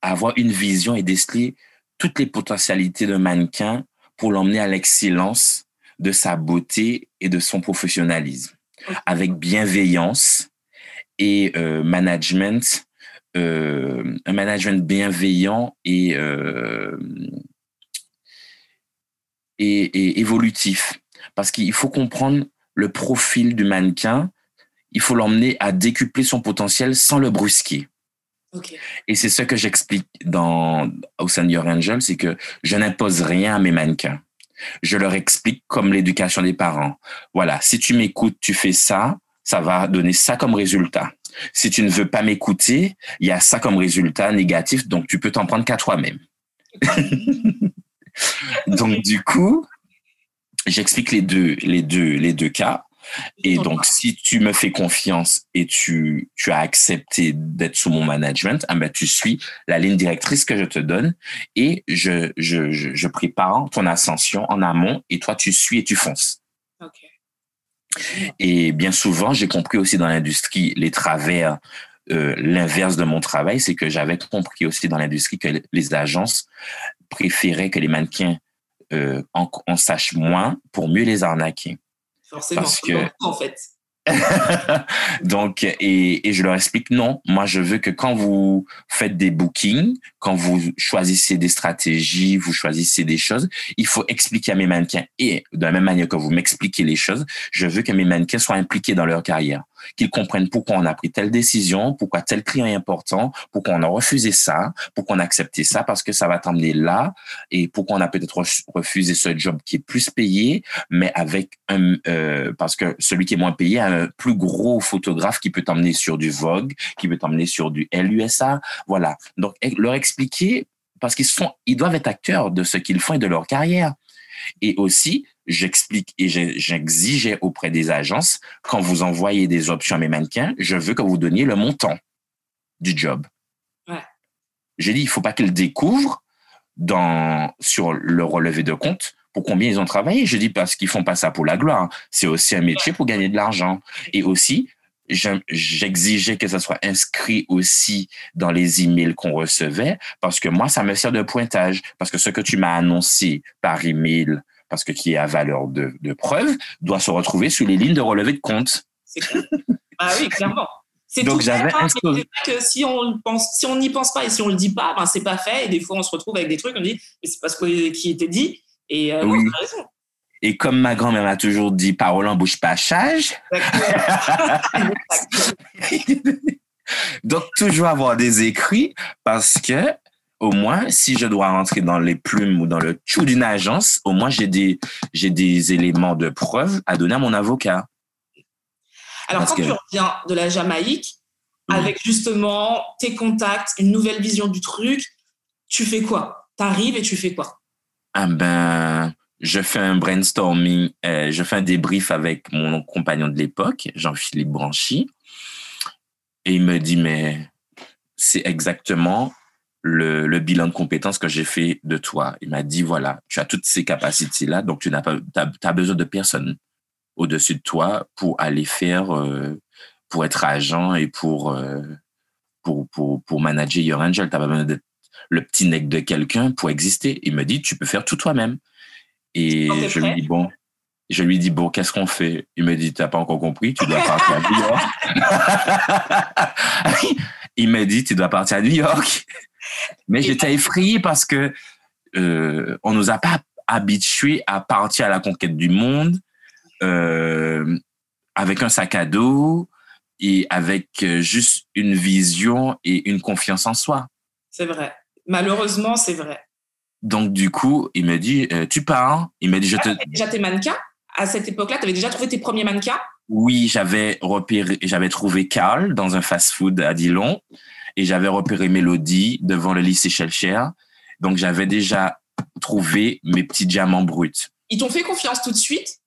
à avoir une vision et déceler toutes les potentialités d'un mannequin pour l'emmener à l'excellence de sa beauté et de son professionnalisme avec bienveillance et euh, management, euh, un management bienveillant et, euh, et, et, évolutif. Parce qu'il faut comprendre le profil du mannequin, il faut l'emmener à décupler son potentiel sans le brusquer. Et c'est ce que j'explique dans, au Senior Angel, c'est que je n'impose rien à mes mannequins. Je leur explique comme l'éducation des parents. Voilà, si tu m'écoutes, tu fais ça, ça va donner ça comme résultat. Si tu ne veux pas m'écouter, il y a ça comme résultat négatif, donc tu peux t'en prendre qu'à toi-même. donc du coup, j'explique les deux, les deux, les deux cas. Et donc, si tu me fais confiance et tu, tu as accepté d'être sous mon management, ah ben, tu suis la ligne directrice que je te donne et je, je, je, prépare ton ascension en amont et toi, tu suis et tu fonces. Et bien souvent, j'ai compris aussi dans l'industrie les travers, euh, l'inverse de mon travail, c'est que j'avais compris aussi dans l'industrie que les agences préféraient que les mannequins euh, en, en sachent moins pour mieux les arnaquer. Forcément, Parce que, en fait. Donc, et, je leur explique non, moi je veux que quand vous faites des bookings, quand vous choisissez des stratégies, vous choisissez des choses, il faut expliquer à mes mannequins. Et de la même manière que vous m'expliquez les choses, je veux que mes mannequins soient impliqués dans leur carrière qu'ils comprennent pourquoi on a pris telle décision, pourquoi tel client est important, pourquoi on a refusé ça, pourquoi on a accepté ça, parce que ça va t'emmener là, et pourquoi on a peut-être refusé ce job qui est plus payé, mais avec un, euh, parce que celui qui est moins payé a un plus gros photographe qui peut t'emmener sur du Vogue, qui peut t'emmener sur du LUSA, voilà. Donc, leur expliquer, parce qu'ils sont, ils doivent être acteurs de ce qu'ils font et de leur carrière. Et aussi, j'explique et j'exigeais auprès des agences, quand vous envoyez des options à mes mannequins, je veux que vous donniez le montant du job. Ouais. J'ai dit, il faut pas qu'ils découvrent dans, sur le relevé de compte pour combien ils ont travaillé. Je dis parce qu'ils font pas ça pour la gloire. C'est aussi un métier pour gagner de l'argent. Et aussi, j'exigeais que ça soit inscrit aussi dans les emails qu'on recevait parce que moi, ça me sert de pointage. Parce que ce que tu m'as annoncé par email, parce que qui est à valeur de, de preuve, doit se retrouver sur les lignes de relevé de compte. ah oui, clairement. Donc j'avais hein, que si on pense, si on n'y pense pas et si on le dit pas, ben c'est pas fait. Et des fois, on se retrouve avec des trucs, on dit, mais c'est pas ce qui était dit. Et euh, oui. raison. Et comme ma grand-mère m'a toujours dit, parole en bouche pas chage. Donc, toujours avoir des écrits parce que, au moins, si je dois rentrer dans les plumes ou dans le chou d'une agence, au moins, j'ai des, j'ai des éléments de preuve à donner à mon avocat. Alors, quand tu reviens de la Jamaïque, avec justement tes contacts, une nouvelle vision du truc, tu fais quoi? Tu arrives et tu fais quoi? Ah ben, je fais un brainstorming, euh, je fais un débrief avec mon compagnon de l'époque, Jean-Philippe Branchy, et il me dit, mais c'est exactement le, le, bilan de compétences que j'ai fait de toi. Il m'a dit, voilà, tu as toutes ces capacités-là, donc tu n'as pas, as, besoin de personne au-dessus de toi pour aller faire, euh, pour être agent et pour, euh, pour, pour, pour manager Your Angel. Tu n'as pas besoin d'être le petit nec de quelqu'un pour exister. Il me dit, tu peux faire tout toi-même. Et je lui dis, bon, je lui dis, bon, qu'est-ce qu'on fait? Il me dit, tu n'as pas encore compris, tu dois partir à New York. Il me dit, tu dois partir à New York. Mais j'étais effrayé parce que euh, on nous a pas habitués à partir à la conquête du monde euh, avec un sac à dos et avec euh, juste une vision et une confiance en soi. C'est vrai. Malheureusement, c'est vrai. Donc, du coup, il me dit, euh, tu pars Il m'a dit, je te... déjà tes mannequins? À cette époque-là, tu avais déjà trouvé tes premiers mannequins? Oui, j'avais repéré, j'avais trouvé Carl dans un fast-food à Dillon et j'avais repéré Mélodie devant le lycée Shelcher. Donc, j'avais déjà trouvé mes petits diamants bruts. Ils t'ont fait confiance tout de suite?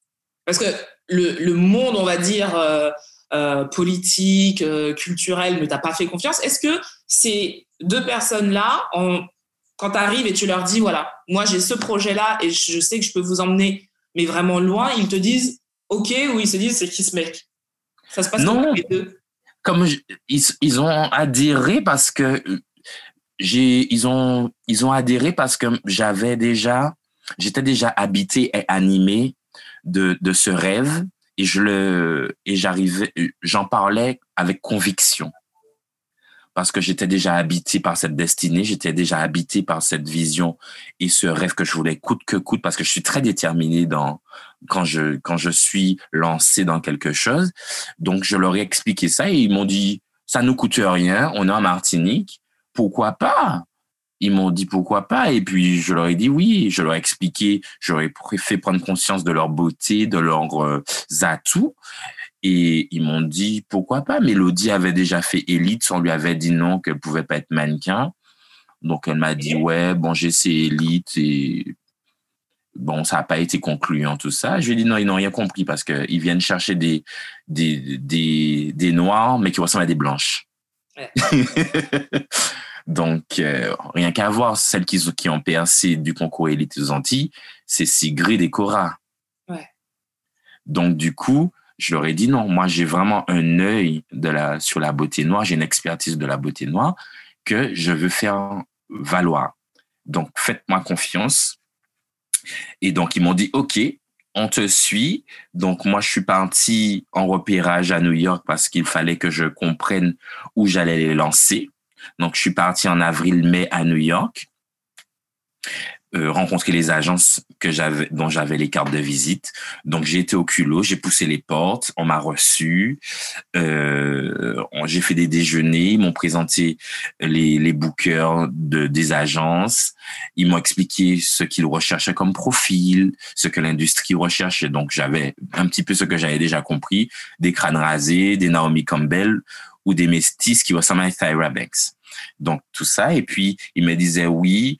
Parce que le, le monde, on va dire, euh, euh, politique, culturel, ne t'a pas fait confiance. Est-ce que ces deux personnes-là quand tu arrives et tu leur dis, voilà, moi j'ai ce projet-là et je sais que je peux vous emmener, mais vraiment loin, ils te disent, OK, ou ils se disent, c'est qui ce mec Ça se passe non. les deux? Comme ils, ils, ont adhéré parce que j'ai, ils ont, ils ont adhéré parce que j'avais déjà, j'étais déjà habité et animé de, de ce rêve et je le, et j'arrivais, j'en parlais avec conviction parce que j'étais déjà habité par cette destinée, j'étais déjà habité par cette vision et ce rêve que je voulais coûte que coûte, parce que je suis très déterminé dans quand je quand je suis lancé dans quelque chose. Donc je leur ai expliqué ça et ils m'ont dit ça nous coûte rien, on est en Martinique, pourquoi pas? Ils m'ont dit pourquoi pas, et puis je leur ai dit oui, je leur ai expliqué, je leur ai fait prendre conscience de leur beauté, de leurs euh, atouts, et ils m'ont dit pourquoi pas? Mélodie avait déjà fait Elite, on lui avait dit non, qu'elle pouvait pas être mannequin. Donc elle m'a dit ouais, bon j'ai essayé Elite et bon ça n'a pas été concluant tout ça. Je lui ai dit non, ils n'ont rien compris parce qu'ils viennent chercher des, des, des, des noirs mais qui ressemblent à des blanches. Donc, euh, rien qu'à voir, celles qui, qui ont percé du concours Élite aux Antilles, c'est Sigrid et Cora. Ouais. Donc, du coup, je leur ai dit non, moi j'ai vraiment un œil sur la beauté noire, j'ai une expertise de la beauté noire que je veux faire valoir. Donc faites-moi confiance. Et donc ils m'ont dit OK, on te suit. Donc moi je suis parti en repérage à New York parce qu'il fallait que je comprenne où j'allais les lancer. Donc je suis parti en avril-mai à New York. Euh, rencontrer les agences que j'avais, dont j'avais les cartes de visite. Donc j'ai été au culot, j'ai poussé les portes, on m'a reçu, euh, j'ai fait des déjeuners, ils m'ont présenté les, les bookers de, des agences, ils m'ont expliqué ce qu'ils recherchaient comme profil, ce que l'industrie recherchait. Donc j'avais un petit peu ce que j'avais déjà compris, des crânes rasés, des Naomi Campbell ou des mestis qui ressemblent à Tyra Banks. Donc tout ça, et puis ils me disaient oui,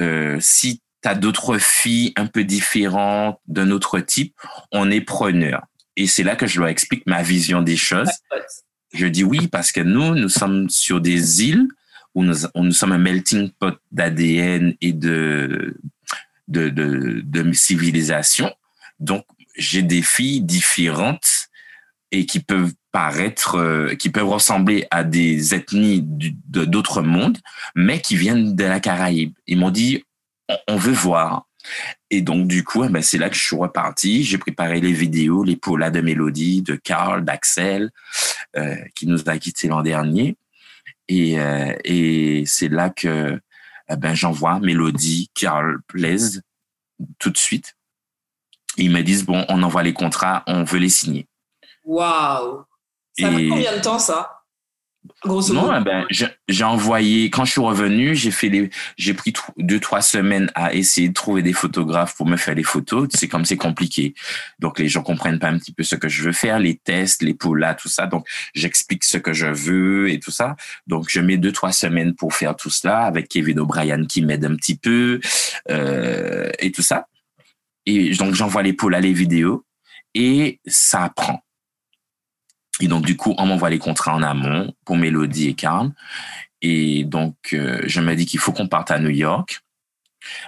euh, si tu as d'autres filles un peu différentes, d'un autre type, on est preneur. Et c'est là que je leur explique ma vision des choses. Je dis oui parce que nous, nous sommes sur des îles où nous, nous sommes un melting pot d'ADN et de, de, de, de civilisation. Donc, j'ai des filles différentes et qui peuvent euh, qui peuvent ressembler à des ethnies d'autres mondes, mais qui viennent de la Caraïbe. Ils m'ont dit, on, veut voir. Et donc, du coup, eh ben, c'est là que je suis reparti. J'ai préparé les vidéos, les polas de Mélodie, de Carl, d'Axel, euh, qui nous a quittés l'an dernier. Et, euh, c'est là que eh ben, j'envoie Mélodie, Carl Blaise tout de suite. Ils me disent, bon, on envoie les contrats, on veut les signer. Waouh Ça fait combien de temps ça Grosso non, eh ben, j'ai envoyé, quand je suis revenu, j'ai fait les, j'ai pris deux, trois semaines à essayer de trouver des photographes pour me faire les photos. C'est comme c'est compliqué. Donc, les gens comprennent pas un petit peu ce que je veux faire, les tests, les là, tout ça. Donc, j'explique ce que je veux et tout ça. Donc, je mets deux, trois semaines pour faire tout cela avec Kevin O'Brien qui m'aide un petit peu, euh, et tout ça. Et donc, j'envoie les là, les vidéos et ça prend. Et donc, du coup, on m'envoie les contrats en amont pour Mélodie et Carl. Et donc, euh, je me dis qu'il faut qu'on parte à New York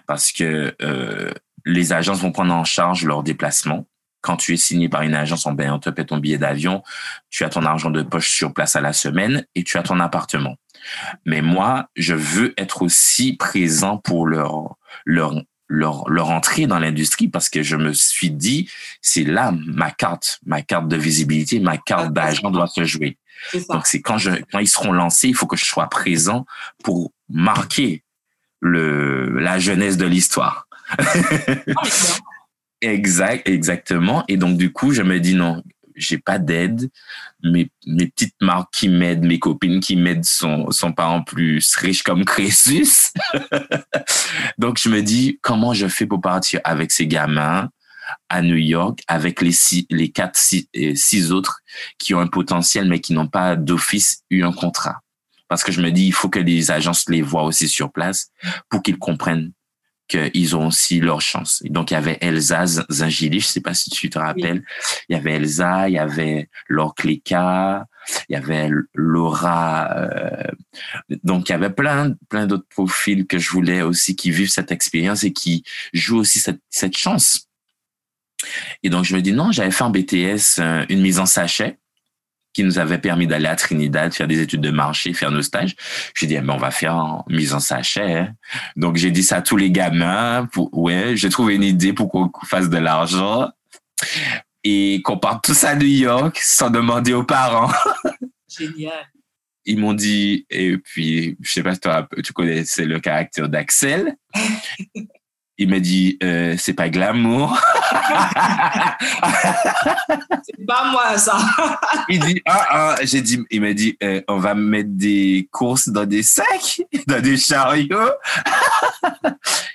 parce que euh, les agences vont prendre en charge leur déplacement. Quand tu es signé par une agence, on, ben, on te paie ton billet d'avion, tu as ton argent de poche sur place à la semaine et tu as ton appartement. Mais moi, je veux être aussi présent pour leur, leur leur, leur entrée dans l'industrie parce que je me suis dit, c'est là ma carte, ma carte de visibilité, ma carte d'agent doit se jouer. Donc, c'est quand, je, quand ils seront lancés, il faut que je sois présent pour marquer le, la jeunesse de l'histoire. exact, exactement. Et donc, du coup, je me dis non, j'ai pas d'aide. Mes, mes petites marques qui m'aident, mes copines qui m'aident sont, sont pas en plus riches comme Crésus. Donc, je me dis, comment je fais pour partir avec ces gamins à New York avec les six, les quatre, six, six autres qui ont un potentiel, mais qui n'ont pas d'office eu un contrat? Parce que je me dis, il faut que les agences les voient aussi sur place pour qu'ils comprennent qu'ils ont aussi leur chance. donc, il y avait Elsa Zingili, je sais pas si tu te rappelles. Il y avait Elsa, il y avait Laure Cléca, il y avait Laura. Euh, donc, il y avait plein, plein d'autres profils que je voulais aussi qui vivent cette expérience et qui jouent aussi cette, cette chance. Et donc, je me dis, non, j'avais fait en BTS euh, une mise en sachet qui nous avait permis d'aller à Trinidad, faire des études de marché, faire nos stages. J'ai dit, eh ben, on va faire en mise en sachet. Hein. Donc, j'ai dit ça à tous les gamins. Pour, ouais, j'ai trouvé une idée pour qu'on fasse de l'argent et qu'on parte tous à New York sans demander aux parents. Génial. Ils m'ont dit, et puis, je sais pas si toi, tu connais, c'est le caractère d'Axel. Il m'a dit, euh, c'est pas glamour. c'est pas moi, ça. il dit, ah, ah, j'ai dit, il m'a dit, euh, on va mettre des courses dans des sacs, dans des chariots.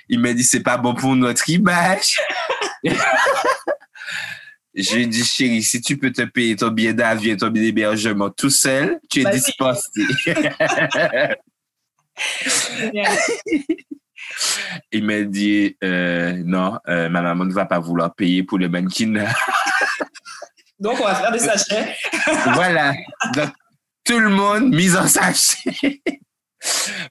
il m'a dit, c'est pas bon pour notre image. J'ai dit, chérie, si tu peux te payer ton billet d'avion ton billet d'hébergement tout seul, tu es dispensé. Il m'a dit euh, non, euh, ma maman ne va pas vouloir payer pour le mannequin. Donc, on va faire des sachets. voilà. Donc, tout le monde mis en sachet.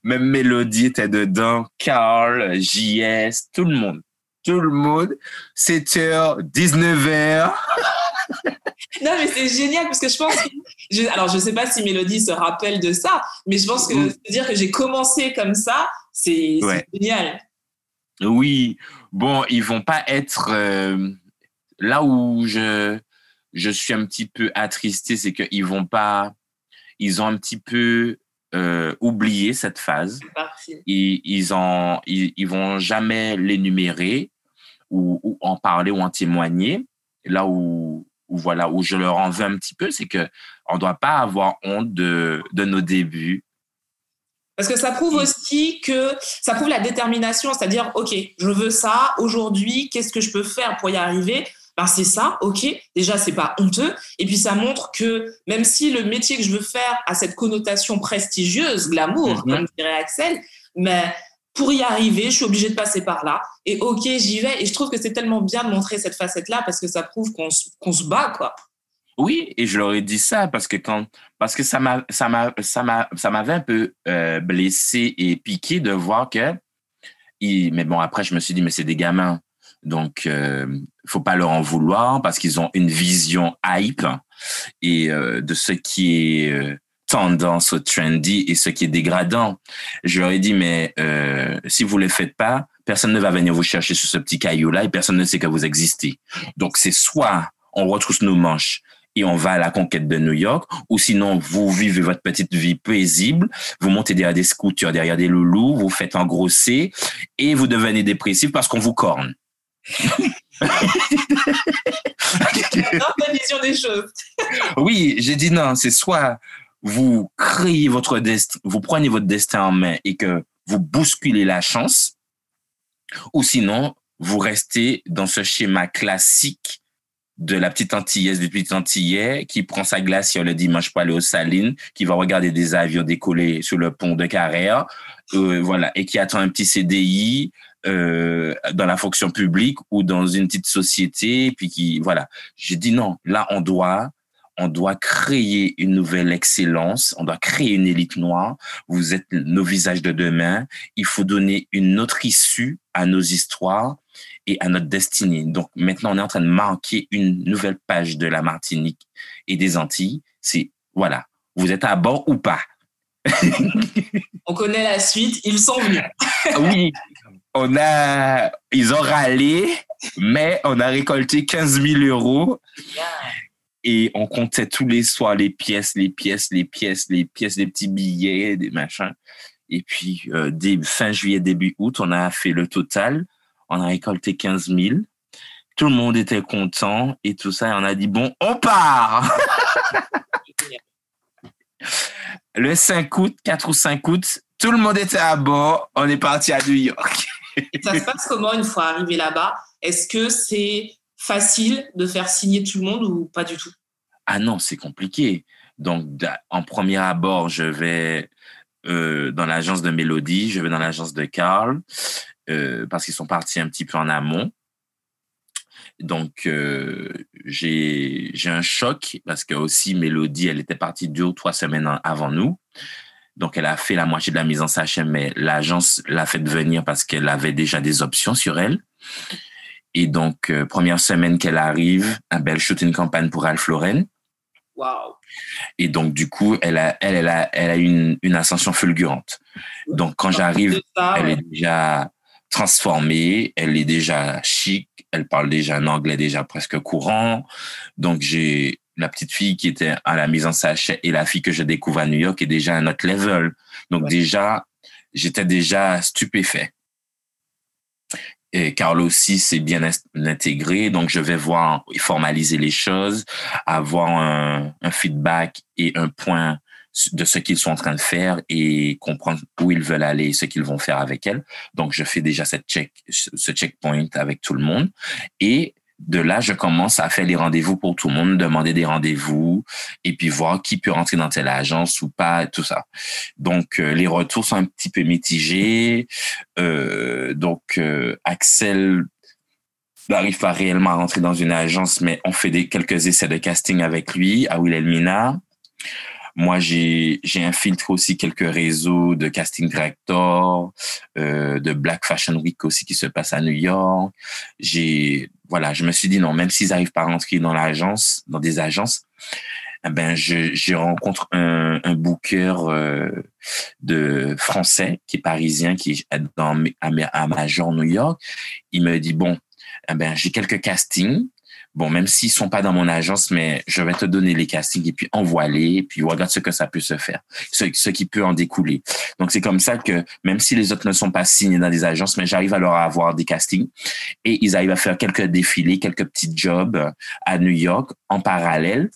Même Mélodie était dedans, Carl, JS, tout le monde. Tout le monde. 7h, 19h. Non, mais c'est génial parce que je pense que. alors, je ne sais pas si Mélodie se rappelle de ça, mais je pense que dire que j'ai commencé comme ça, c'est génial. Oui, bon, ils vont pas être euh, là où je je suis un petit peu attristé, c'est qu'ils vont pas, ils ont un petit peu euh, oublié cette phase. Ils ils ils, vont jamais l'énumérer ou, ou, en parler ou en témoigner. Là où, où voilà où je leur en veux un petit peu, c'est que on doit pas avoir honte de de nos débuts parce que ça prouve aussi que ça prouve la détermination, c'est-à-dire, OK, je veux ça aujourd'hui, qu'est-ce que je peux faire pour y arriver? Ben, c'est ça, ok. Déjà, c'est pas honteux. Et puis, ça montre que même si le métier que je veux faire a cette connotation prestigieuse, glamour, mhm. comme dirait Axel, mais pour y arriver, je suis obligée de passer par là. Et ok, j'y vais. Et je trouve que c'est tellement bien de montrer cette facette-là parce que ça prouve qu'on se bat, quoi. Oui, et je leur ai dit ça parce que quand parce que ça m'a ça m'a ça m'a ça m'avait un peu euh, blessé et piqué de voir que mais bon après je me suis dit mais c'est des gamins donc euh, faut pas leur en vouloir parce qu'ils ont une vision hype et euh, de ce qui est euh, tendance au trendy et ce qui est dégradant. Je leur ai dit mais si vous les faites pas, personne ne va venir vous chercher sur ce petit caillou là et personne ne sait que vous existez. Donc c'est soit on retrousse nos manches et on va à la conquête de New York, ou sinon vous vivez votre petite vie paisible, vous montez derrière des scooters, derrière des loulous, vous faites engrosser et vous devenez dépressif parce qu'on vous corne. vision des choses. oui, j'ai dit non, c'est soit vous créez votre destin, vous prenez votre destin en main et que vous bousculez la chance, ou sinon vous restez dans ce schéma classique de la petite Antillaise, du petit Antillais, qui prend sa glace le dimanche pour aller aux Salines, qui va regarder des avions décoller sur le pont de Carrère, euh, voilà, et qui attend un petit CDI euh, dans la fonction publique ou dans une petite société, puis qui, voilà. J'ai dit non, là, on doit, on doit créer une nouvelle excellence, on doit créer une élite noire. Vous êtes nos visages de demain. Il faut donner une autre issue à nos histoires et à notre destinée. Donc maintenant, on est en train de marquer une nouvelle page de la Martinique et des Antilles. C'est, voilà, vous êtes à bord ou pas? on connaît la suite, ils sont venus. oui, on a, ils ont râlé, mais on a récolté 15 000 euros. Et on comptait tous les soirs les pièces, les pièces, les pièces, les pièces, des petits billets, des machins. Et puis, euh, fin juillet, début août, on a fait le total on a récolté 15 000. Tout le monde était content et tout ça. Et on a dit, bon, on part! le 5 août, 4 ou 5 août, tout le monde était à bord. On est parti à New York. ça se passe comment une fois arrivé là-bas? Est-ce que c'est facile de faire signer tout le monde ou pas du tout? Ah non, c'est compliqué. Donc, en premier abord, je vais euh, dans l'agence de Mélodie, je vais dans l'agence de Carl. Euh, parce qu'ils sont partis un petit peu en amont. Donc, euh, j'ai un choc parce que aussi Mélodie, elle était partie deux ou trois semaines avant nous. Donc, elle a fait la moitié de la mise en sachet, mais l'agence l'a fait venir parce qu'elle avait déjà des options sur elle. Et donc, euh, première semaine qu'elle arrive, un bel shooting campagne pour Ralph Lauren. Wow. Et donc, du coup, elle a, elle, elle a, elle a une, une ascension fulgurante. Donc, quand j'arrive, elle est déjà transformée, elle est déjà chic, elle parle déjà un anglais déjà presque courant. Donc j'ai la petite fille qui était à la mise en sachet et la fille que je découvre à New York est déjà à notre level. Donc déjà, j'étais déjà stupéfait. Et Carl aussi s'est bien intégré, donc je vais voir formaliser les choses, avoir un, un feedback et un point de ce qu'ils sont en train de faire et comprendre où ils veulent aller et ce qu'ils vont faire avec elle. Donc, je fais déjà cette check, ce checkpoint avec tout le monde. Et de là, je commence à faire les rendez-vous pour tout le monde, demander des rendez-vous et puis voir qui peut rentrer dans telle agence ou pas, tout ça. Donc, euh, les retours sont un petit peu mitigés. Euh, donc, euh, Axel n'arrive pas réellement à rentrer dans une agence, mais on fait des, quelques essais de casting avec lui à Wilhelmina. Moi, j'ai infiltré aussi quelques réseaux de casting director, euh, de Black Fashion Week aussi qui se passe à New York. J'ai voilà, je me suis dit non, même s'ils arrivent pas à rentrer dans l'agence, dans des agences, eh ben je, je rencontre un, un booker euh, de français qui est parisien qui est dans à, à Major New York. Il me dit bon, eh ben j'ai quelques castings bon, même s'ils sont pas dans mon agence, mais je vais te donner les castings et puis envoie-les, puis regarde ce que ça peut se faire, ce, ce qui peut en découler. Donc, c'est comme ça que même si les autres ne sont pas signés dans des agences, mais j'arrive à leur avoir des castings et ils arrivent à faire quelques défilés, quelques petits jobs à New York en parallèle.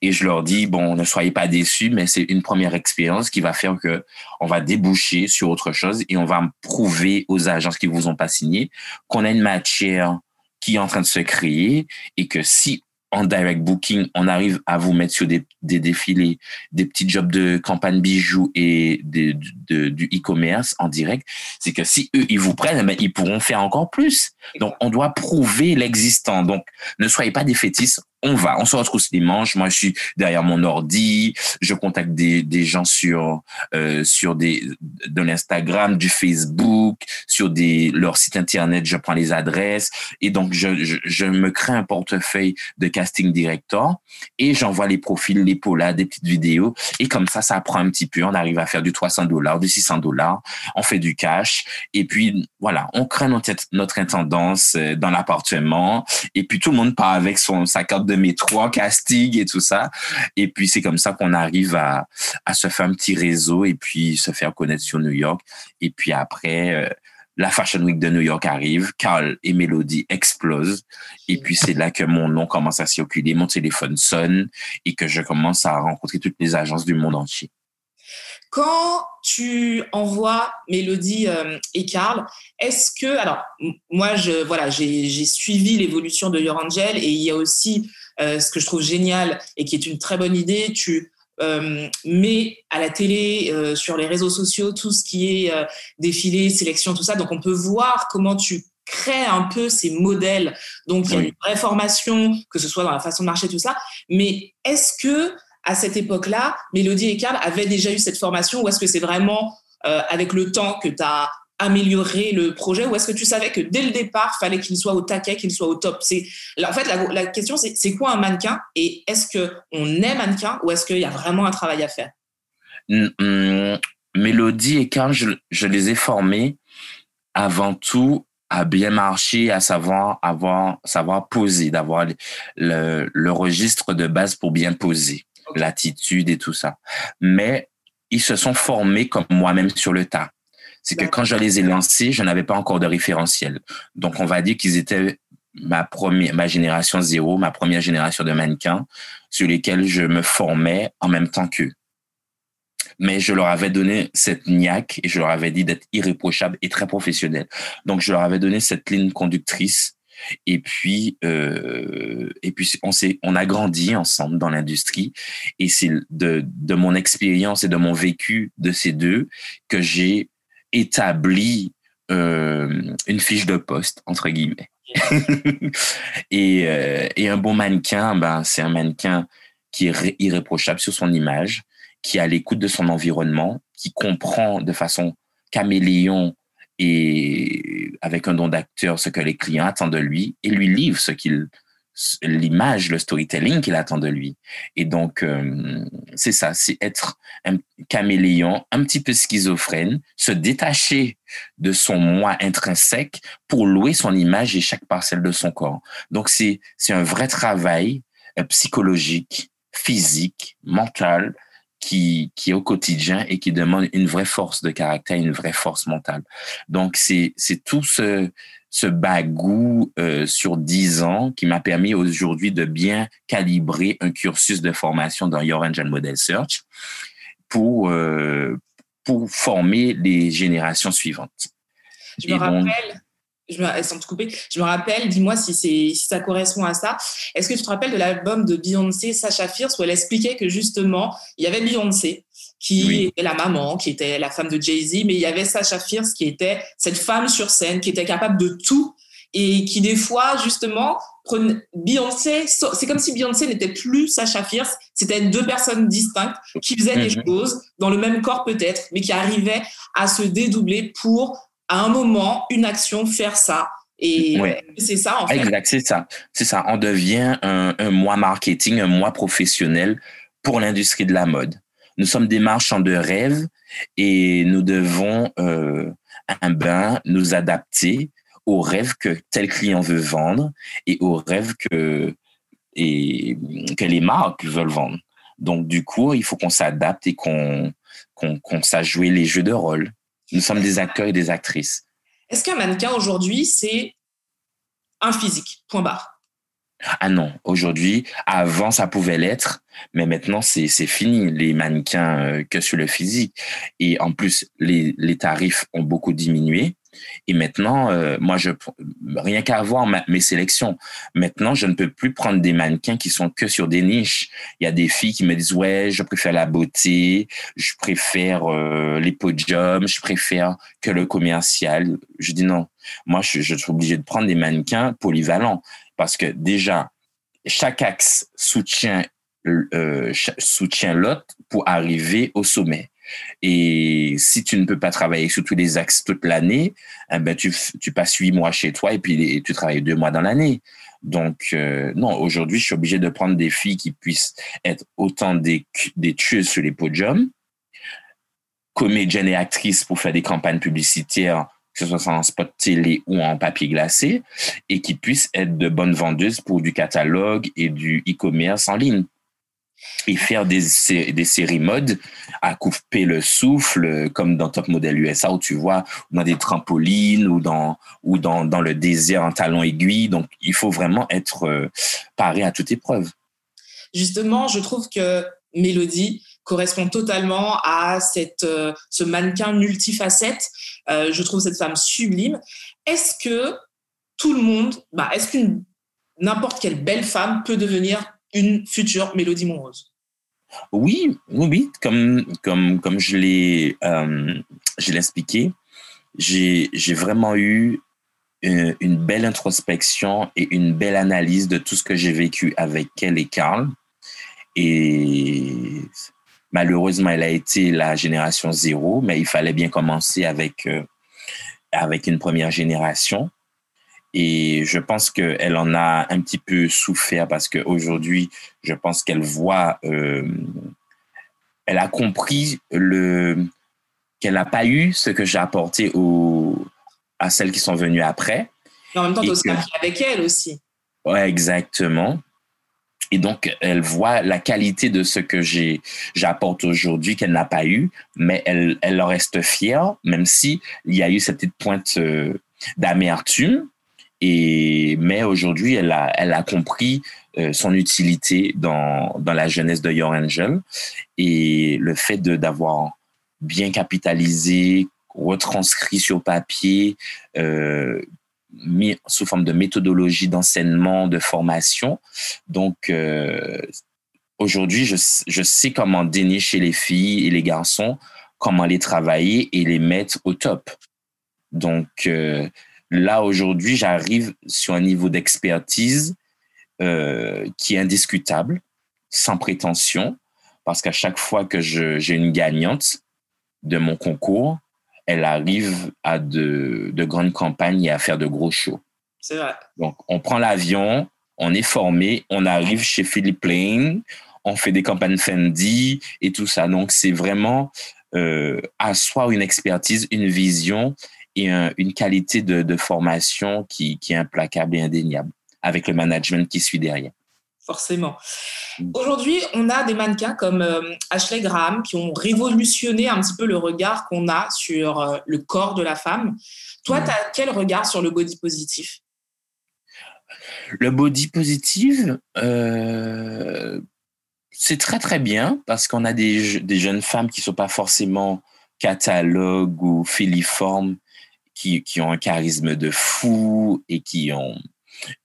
Et je leur dis, bon, ne soyez pas déçus, mais c'est une première expérience qui va faire que on va déboucher sur autre chose et on va prouver aux agences qui vous ont pas signé qu'on a une matière qui est en train de se créer et que si en direct booking, on arrive à vous mettre sur des, des défilés, des petits jobs de campagne bijoux et du e-commerce en direct, c'est que si eux, ils vous prennent, ben, ils pourront faire encore plus. Donc, on doit prouver l'existant. Donc, ne soyez pas des fétistes on va, on se retrousse les manches. Moi, je suis derrière mon ordi, je contacte des, des gens sur euh, sur des de l'Instagram, du Facebook, sur des leur site internet. Je prends les adresses et donc je, je, je me crée un portefeuille de casting director et j'envoie les profils, les polas, des petites vidéos et comme ça, ça prend un petit peu. On arrive à faire du 300 dollars, du 600 dollars. On fait du cash et puis voilà, on crée notre notre intendance euh, dans l'appartement et puis tout le monde part avec son sa carte de mes trois castings et tout ça. Et puis, c'est comme ça qu'on arrive à, à se faire un petit réseau et puis se faire connaître sur New York. Et puis après, euh, la Fashion Week de New York arrive, Carl et Melody explosent. Et puis, c'est là que mon nom commence à circuler, mon téléphone sonne et que je commence à rencontrer toutes les agences du monde entier. Quand tu envoies Mélodie euh, et Carl, est-ce que alors moi je voilà j'ai suivi l'évolution de Your Angel et il y a aussi euh, ce que je trouve génial et qui est une très bonne idée, tu euh, mets à la télé, sur les réseaux sociaux, tout ce qui est défilé, sélection, tout ça. Donc, on peut voir comment tu crées un peu ces modèles. Donc, il y a une vraie formation, que ce soit dans la façon de marcher, tout ça. Mais est-ce que à cette époque-là, Mélodie et Carl avaient déjà eu cette formation. Ou est-ce que c'est vraiment avec le temps que tu as améliorer le projet? Ou est-ce que tu savais que dès le départ, fallait qu'il soit au taquet, qu'il soit au top? C'est En fait, la, question, c'est quoi un mannequin? Et est-ce qu'on est mannequin? Ou est-ce qu'il y a vraiment un travail à faire? Mélodie et Carl, je, les ai formés avant tout à bien marcher, à savoir avoir, savoir poser, d'avoir le, le, registre de base pour bien poser, l'attitude et tout ça. Mais ils se sont formés comme moi-même sur le tas c'est que quand je les ai lancés, je n'avais pas encore de référentiel. Donc, on va dire qu'ils étaient ma première, ma génération zéro, ma première génération de mannequins sur lesquels je me formais en même temps qu'eux. Mais je leur avais donné cette niaque et je leur avais dit d'être irréprochable et très professionnel. Donc, je leur avais donné cette ligne conductrice et puis, euh, et puis on s'est, on a grandi ensemble dans l'industrie. Et c'est de, de mon expérience et de mon vécu de ces deux que j'ai établi euh, une fiche de poste, entre guillemets. et, euh, et, un bon mannequin, ben, c'est un mannequin qui est irréprochable sur son image, qui est à l'écoute de son environnement, qui comprend de façon caméléon et avec un don d'acteur ce que les clients attendent de lui et lui livre ce qu'il l'image, le storytelling qu'il attend de lui. Et donc, euh, c'est ça, c'est être un caméléon, un petit peu schizophrène, se détacher de son moi intrinsèque pour louer son image et chaque parcelle de son corps. Donc, c'est, un vrai travail euh, psychologique, physique, mental, qui, qui est au quotidien et qui demande une vraie force de caractère, une vraie force mentale. Donc, c'est, tout ce, ce bagou euh, sur dix ans qui m'a permis aujourd'hui de bien calibrer un cursus de formation dans Your Engine Model Search pour, euh, pour former les générations suivantes. Je me rappelle, je me, te couper, je me rappelle, dis-moi si, si ça correspond à ça. Est-ce que tu te rappelles de l'album de Beyoncé, Sacha Fierce, où elle expliquait que justement, il y avait Beyoncé, qui était la maman, qui était la femme de Jay-Z, mais il y avait Sacha Fierce qui était cette femme sur scène, qui était capable de tout et qui des fois, justement, prenait Beyoncé, c'est comme si Beyoncé n'était plus Sacha Fierce, c'était deux personnes distinctes qui faisaient des mhm. choses dans le même corps peut-être, mais qui arrivaient à se dédoubler pour à un moment, une action, faire ça. Et c'est ça, en fait. Exact, c'est ça. C'est ça. On devient un, un mois marketing, un mois professionnel pour l'industrie de la mode. Nous sommes des marchands de rêves et nous devons, euh, un bain, nous adapter aux rêves que tel client veut vendre et aux rêves que, et, que les marques veulent vendre. Donc, du coup, il faut qu'on s'adapte et qu'on qu'on sache jouer les jeux de rôle. Nous sommes des acteurs et des actrices. Est-ce qu'un mannequin aujourd'hui, c'est un physique, point barre Ah non, aujourd'hui, avant ça pouvait l'être, mais maintenant c'est fini les mannequins euh, que sur le physique. Et en plus, les, les tarifs ont beaucoup diminué. Et maintenant, euh, moi, je rien qu'à voir mes sélections. Maintenant, je ne peux plus prendre des mannequins qui sont que sur des niches. Il y a des filles qui me disent ouais, je préfère la beauté, je préfère euh, les podiums, je préfère que le commercial. Je dis non. Moi, je, suis obligé de prendre des mannequins polyvalents parce que déjà, chaque axe soutient euh, soutient l'autre pour arriver au sommet. Et si tu ne peux pas travailler sur tous les axes toute l'année, eh ben tu, passes huit mois chez toi et puis tu travailles deux mois dans l'année. Donc, euh, non, aujourd'hui, je suis obligé de prendre des filles qui puissent être autant des, des tueuses sur les podiums, comédiennes et actrices pour faire des campagnes publicitaires, que ce soit en spot télé ou en papier glacé, et qui puissent être de bonnes vendeuses pour du catalogue et du e-commerce en ligne et faire des, des séries mode à couper le souffle, comme dans Top Model USA, où tu vois, dans des trampolines ou dans, ou dans, dans le désert en talons aiguilles. Donc, il faut vraiment être euh, paré à toute épreuve. Justement, je trouve que Mélodie correspond totalement à cette, euh, ce mannequin multifacette. Euh, je trouve cette femme sublime. Est-ce que tout le monde, bah, est-ce qu'une n'importe quelle belle femme peut devenir une future Mélodie Monrose. Oui, oui, comme, comme, comme je l'ai euh, expliqué, j'ai vraiment eu une, euh, une, belle introspection et une belle analyse de tout ce que j'ai vécu avec elle et Carl. Et malheureusement, elle a été la génération zéro, mais il fallait bien commencer avec, euh, avec une première génération. Et je pense qu'elle en a un petit peu souffert parce qu'aujourd'hui, je pense qu'elle voit, euh, elle a compris le, qu'elle n'a pas eu ce que j'ai apporté au, à celles qui sont venues après. Mais en même temps, tu appris avec elle aussi. Ouais, exactement. Et donc, elle voit la qualité de ce que j'ai, j'apporte aujourd'hui qu'elle n'a pas eu, mais elle, elle en reste fière, même si il y a eu cette petite pointe euh, d'amertume mais aujourd'hui, elle a, compris euh, son utilité dans, la jeunesse de Your Angel et le fait d'avoir bien capitalisé, retranscrit sur papier, euh, mis sous forme de méthodologie d'enseignement, de formation. Donc, euh, aujourd'hui, je, sais comment dénicher les filles et les garçons, comment les travailler et les mettre au top. Donc, Là, aujourd'hui, j'arrive sur un niveau d'expertise euh, qui est indiscutable, sans prétention, parce qu'à chaque fois que j'ai une gagnante de mon concours, elle arrive à de, de, grandes campagnes et à faire de gros shows. C'est vrai. Donc, on prend l'avion, on est formé, on arrive chez Philippe Lane, on fait des campagnes Fendi et tout ça. Donc, c'est vraiment euh, asseoir une expertise, une vision et une qualité de, formation qui, est implacable et indéniable avec le management qui suit derrière. forcément. Mm. Aujourd'hui, on a des mannequins comme euh, Ashley Graham qui ont révolutionné un petit peu le regard qu'on a sur euh, le corps de la femme. Toi, mm. tu as quel regard sur le body positif? Le body positif, euh, c'est très très bien parce qu'on a des, des, jeunes femmes qui ne sont pas forcément catalogues ou filiformes, qui, qui ont un charisme de fou et qui ont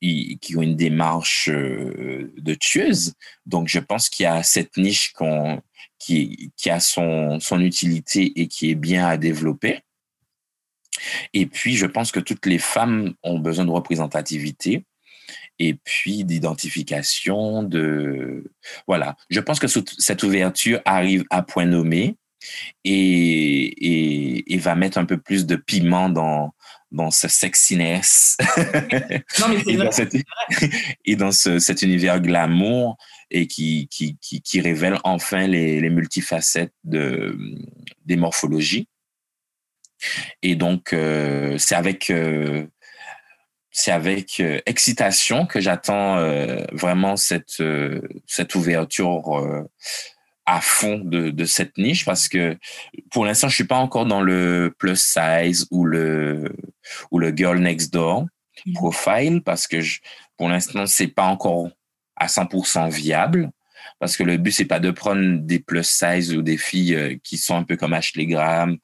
qui ont une démarche euh, de tueuse. Donc, je pense qu'il y a cette niche qui, qui a son, son utilité et qui est bien à développer. Et puis, je pense que toutes les femmes ont besoin de représentativité et puis d'identification, de... Voilà. Je pense que cette ouverture arrive à point nommé et, et, et va mettre un peu plus de piment dans, dans ce sexiness non, mais et, dans cette, et dans ce, cet univers glamour et qui, qui, qui, qui révèle enfin les, les, multifacettes de, des morphologies. Et donc, euh, c'est avec, euh, c'est avec euh, excitation que j'attends vraiment cette, cette ouverture à fond de, de, cette niche parce que pour l'instant, je suis pas encore dans le plus size ou le, ou le girl next door mm-hmm. profile parce que je, pour l'instant, c'est pas encore à 100% viable parce que le but c'est pas de prendre des plus size ou des filles euh, qui sont un peu comme Ashley Graham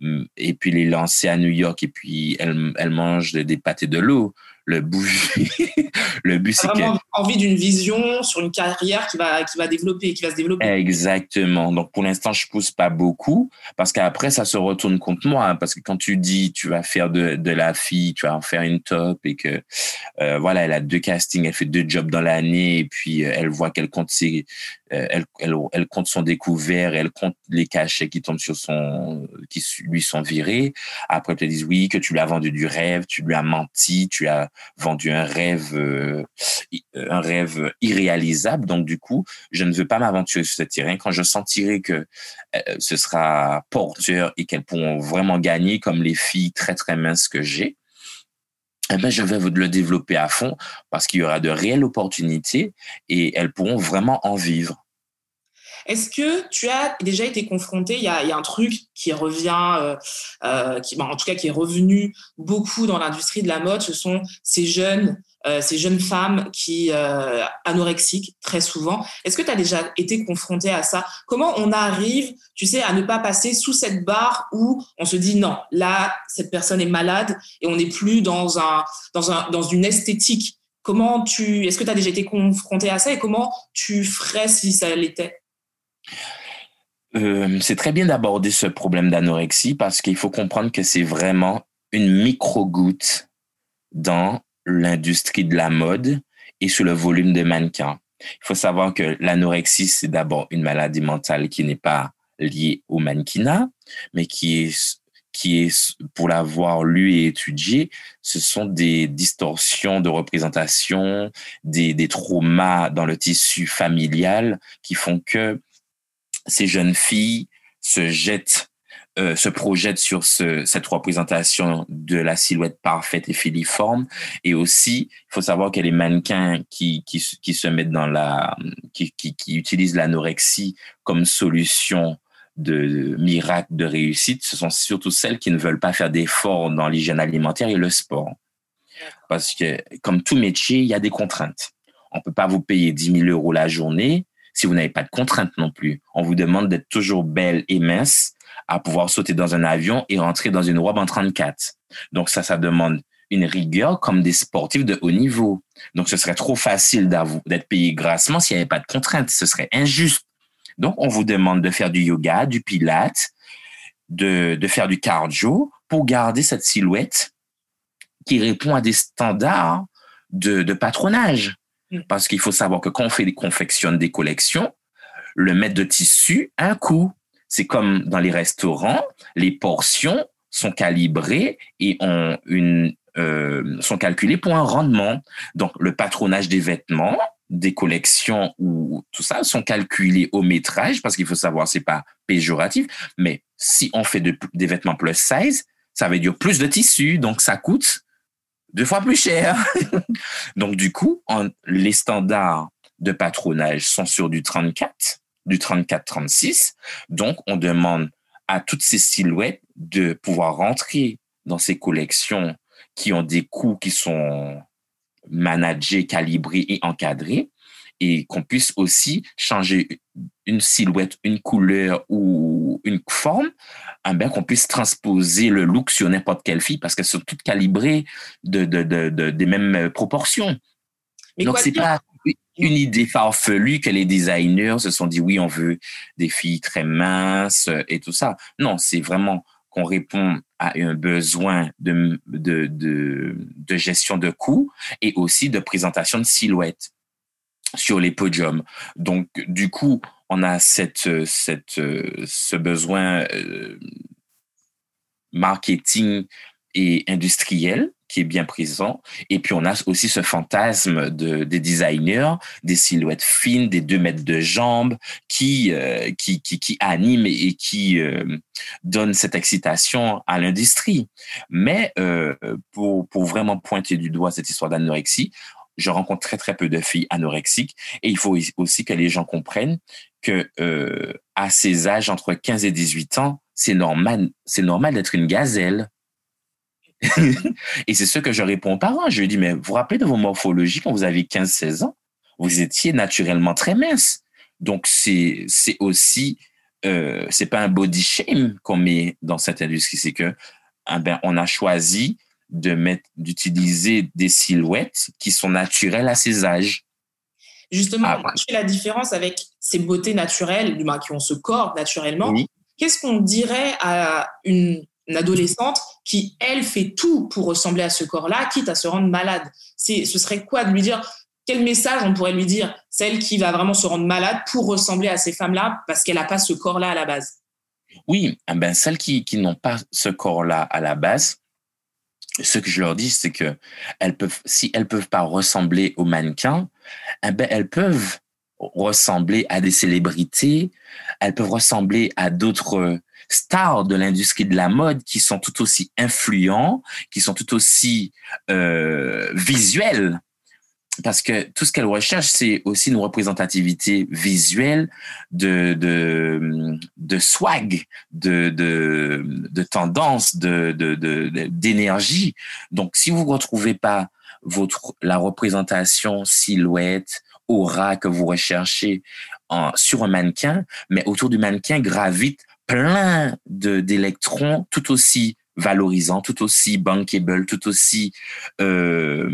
mm, et puis les lancer à New York et puis elles, elles mangent des pâtés de l'eau le but, le but, c'est que. envie d'une vision sur une carrière qui va, qui va développer, qui va se développer. Exactement. Donc, pour l'instant, je pousse pas beaucoup parce qu'après, ça se retourne contre moi. Hein, parce que quand tu dis, tu vas faire de, de la fille, tu vas en faire une top et que, euh, voilà, elle a deux castings, elle fait deux jobs dans l'année et puis euh, elle voit qu'elle compte ses, euh, elle, elle, elle, compte son découvert, elle compte les cachets qui tombent sur son, qui lui sont virés. Après, elle te dit oui, que tu lui as vendu du rêve, tu lui as menti, tu as vendu un rêve, euh, un rêve irréalisable. Donc, du coup, je ne veux pas m'aventurer sur ce terrain. Quand je sentirai que euh, ce sera porteur et qu'elles pourront vraiment gagner comme les filles très, très minces que j'ai, eh ben, je vais le développer à fond parce qu'il y aura de réelles opportunités et elles pourront vraiment en vivre. Est-ce que tu as déjà été confronté il y a, y a un truc qui revient, euh, euh, qui, en tout cas qui est revenu beaucoup dans l'industrie de la mode, ce sont ces jeunes, euh, ces jeunes femmes qui euh, anorexiques très souvent. Est-ce que tu as déjà été confronté à ça? Comment on arrive, tu sais, à ne pas passer sous cette barre où on se dit non, là cette personne est malade et on n'est plus dans un dans un dans une esthétique? Comment tu, est-ce que tu as déjà été confronté à ça et comment tu ferais si ça l'était? Euh, c'est très bien d'aborder ce problème d'anorexie parce qu'il faut comprendre que c'est vraiment une micro-goutte dans l'industrie de la mode et sur le volume de mannequins. Il faut savoir que l'anorexie, c'est d'abord une maladie mentale qui n'est pas liée au mannequinat, mais qui est, qui est, pour l'avoir lu et étudié, ce sont des distorsions de représentation, des, des traumas dans le tissu familial qui font que ces jeunes filles se jettent, euh, se projettent sur ce, cette représentation de la silhouette parfaite et filiforme. Et aussi, il faut savoir que les mannequins qui, qui, qui se mettent dans la, qui, qui, qui utilisent l'anorexie comme solution de miracle de réussite, ce sont surtout celles qui ne veulent pas faire d'efforts dans l'hygiène alimentaire et le sport. Parce que, comme tout métier, il y a des contraintes. On peut pas vous payer 10 000 euros la journée si vous n'avez pas de contraintes non plus. On vous demande d'être toujours belle et mince à pouvoir sauter dans un avion et rentrer dans une robe en 34. Donc ça, ça demande une rigueur comme des sportifs de haut niveau. Donc ce serait trop facile d'être payé grassement s'il n'y avait pas de contraintes. Ce serait injuste. Donc on vous demande de faire du yoga, du pilate, de, faire du cardio pour garder cette silhouette qui répond à des standards de patronage. Mm. Parce qu'il faut savoir que quand on fait des confectionne des collections, le mètre de tissu a un coût. C'est comme dans les restaurants, les portions sont calibrées et ont une, euh, sont calculées pour un rendement. Donc, le patronage des vêtements, des collections ou tout ça sont calculés au métrage parce qu'il faut savoir, c'est pas péjoratif, mais si on fait des vêtements plus size, ça veut dire plus de tissu, donc ça coûte deux fois plus cher. Donc, du coup, les standards de patronage sont sur du 34, du 34-36. Donc, on demande à toutes ces silhouettes de pouvoir rentrer dans ces collections qui ont des coûts qui sont managés, calibrés et encadrés et qu'on puisse aussi changer une silhouette, une couleur ou une forme, eh ben, qu'on puisse transposer le look sur n'importe quelle fille parce qu'elles sont toutes calibrées de, de, de, des mêmes proportions. Mais Donc, c'est pas une idée farfelue que les designers se sont dit oui, on veut des filles très minces et tout ça. Non, c'est vraiment qu'on répond à un besoin de, de, de, de gestion de coûts et aussi de présentation de silhouettes sur les podiums. Donc, du coup, on a cette, cette, ce besoin euh, marketing et industriel qui est bien présent. Et puis, on a aussi ce fantasme de, des designers, des silhouettes fines, des deux mètres de jambes qui, euh, qui, qui, animent et qui euh, donnent cette excitation à l'industrie. Mais euh, pour, pour vraiment pointer du doigt cette histoire d'anorexie, je rencontre très très peu de filles anorexiques et il faut aussi que les gens comprennent que euh, à ces âges entre 15 et 18 ans, c'est normal, c'est normal d'être une gazelle. et c'est ce que je réponds aux parents. Je lui dis, mais vous vous rappelez de vos morphologies quand vous avez 15-16 ans? Vous étiez naturellement très mince. Donc, c'est, c'est aussi, euh, c'est pas un body shame qu'on met dans cette industrie, c'est que, ah ben, on a choisi de mettre, d'utiliser des silhouettes qui sont naturelles à ces âges. Justement, ah, tu fais la différence avec ces beautés naturelles, du qui ont ce corps naturellement. Qu'est-ce qu'on dirait à une, adolescente qui, elle, fait tout pour ressembler à ce corps-là, quitte à se rendre malade? C'est, Ce serait quoi de lui dire Quel message on pourrait lui dire Celle qui va vraiment se rendre malade pour ressembler à ces femmes-là parce qu'elle n'a pas ce corps-là à la base? Oui, eh ben, celles qui, qui n'ont pas ce corps-là à la base, ce que je leur dis, c'est que elles peuvent, si elles peuvent pas ressembler aux mannequins, eh ben, elles peuvent ressembler à des célébrités, elles peuvent ressembler à d'autres stars de l'industrie de la mode qui sont tout aussi influents, qui sont tout aussi euh, visuels parce que tout ce qu'elle recherche, c'est aussi une représentativité visuelle de, de, de swag, de, de, de tendance, de, de, d'énergie. Donc, si vous ne retrouvez pas votre, la représentation silhouette, aura que vous recherchez en, sur un mannequin, mais autour du mannequin gravite plein de, d'électrons tout aussi valorisant, tout aussi bankable, tout aussi euh,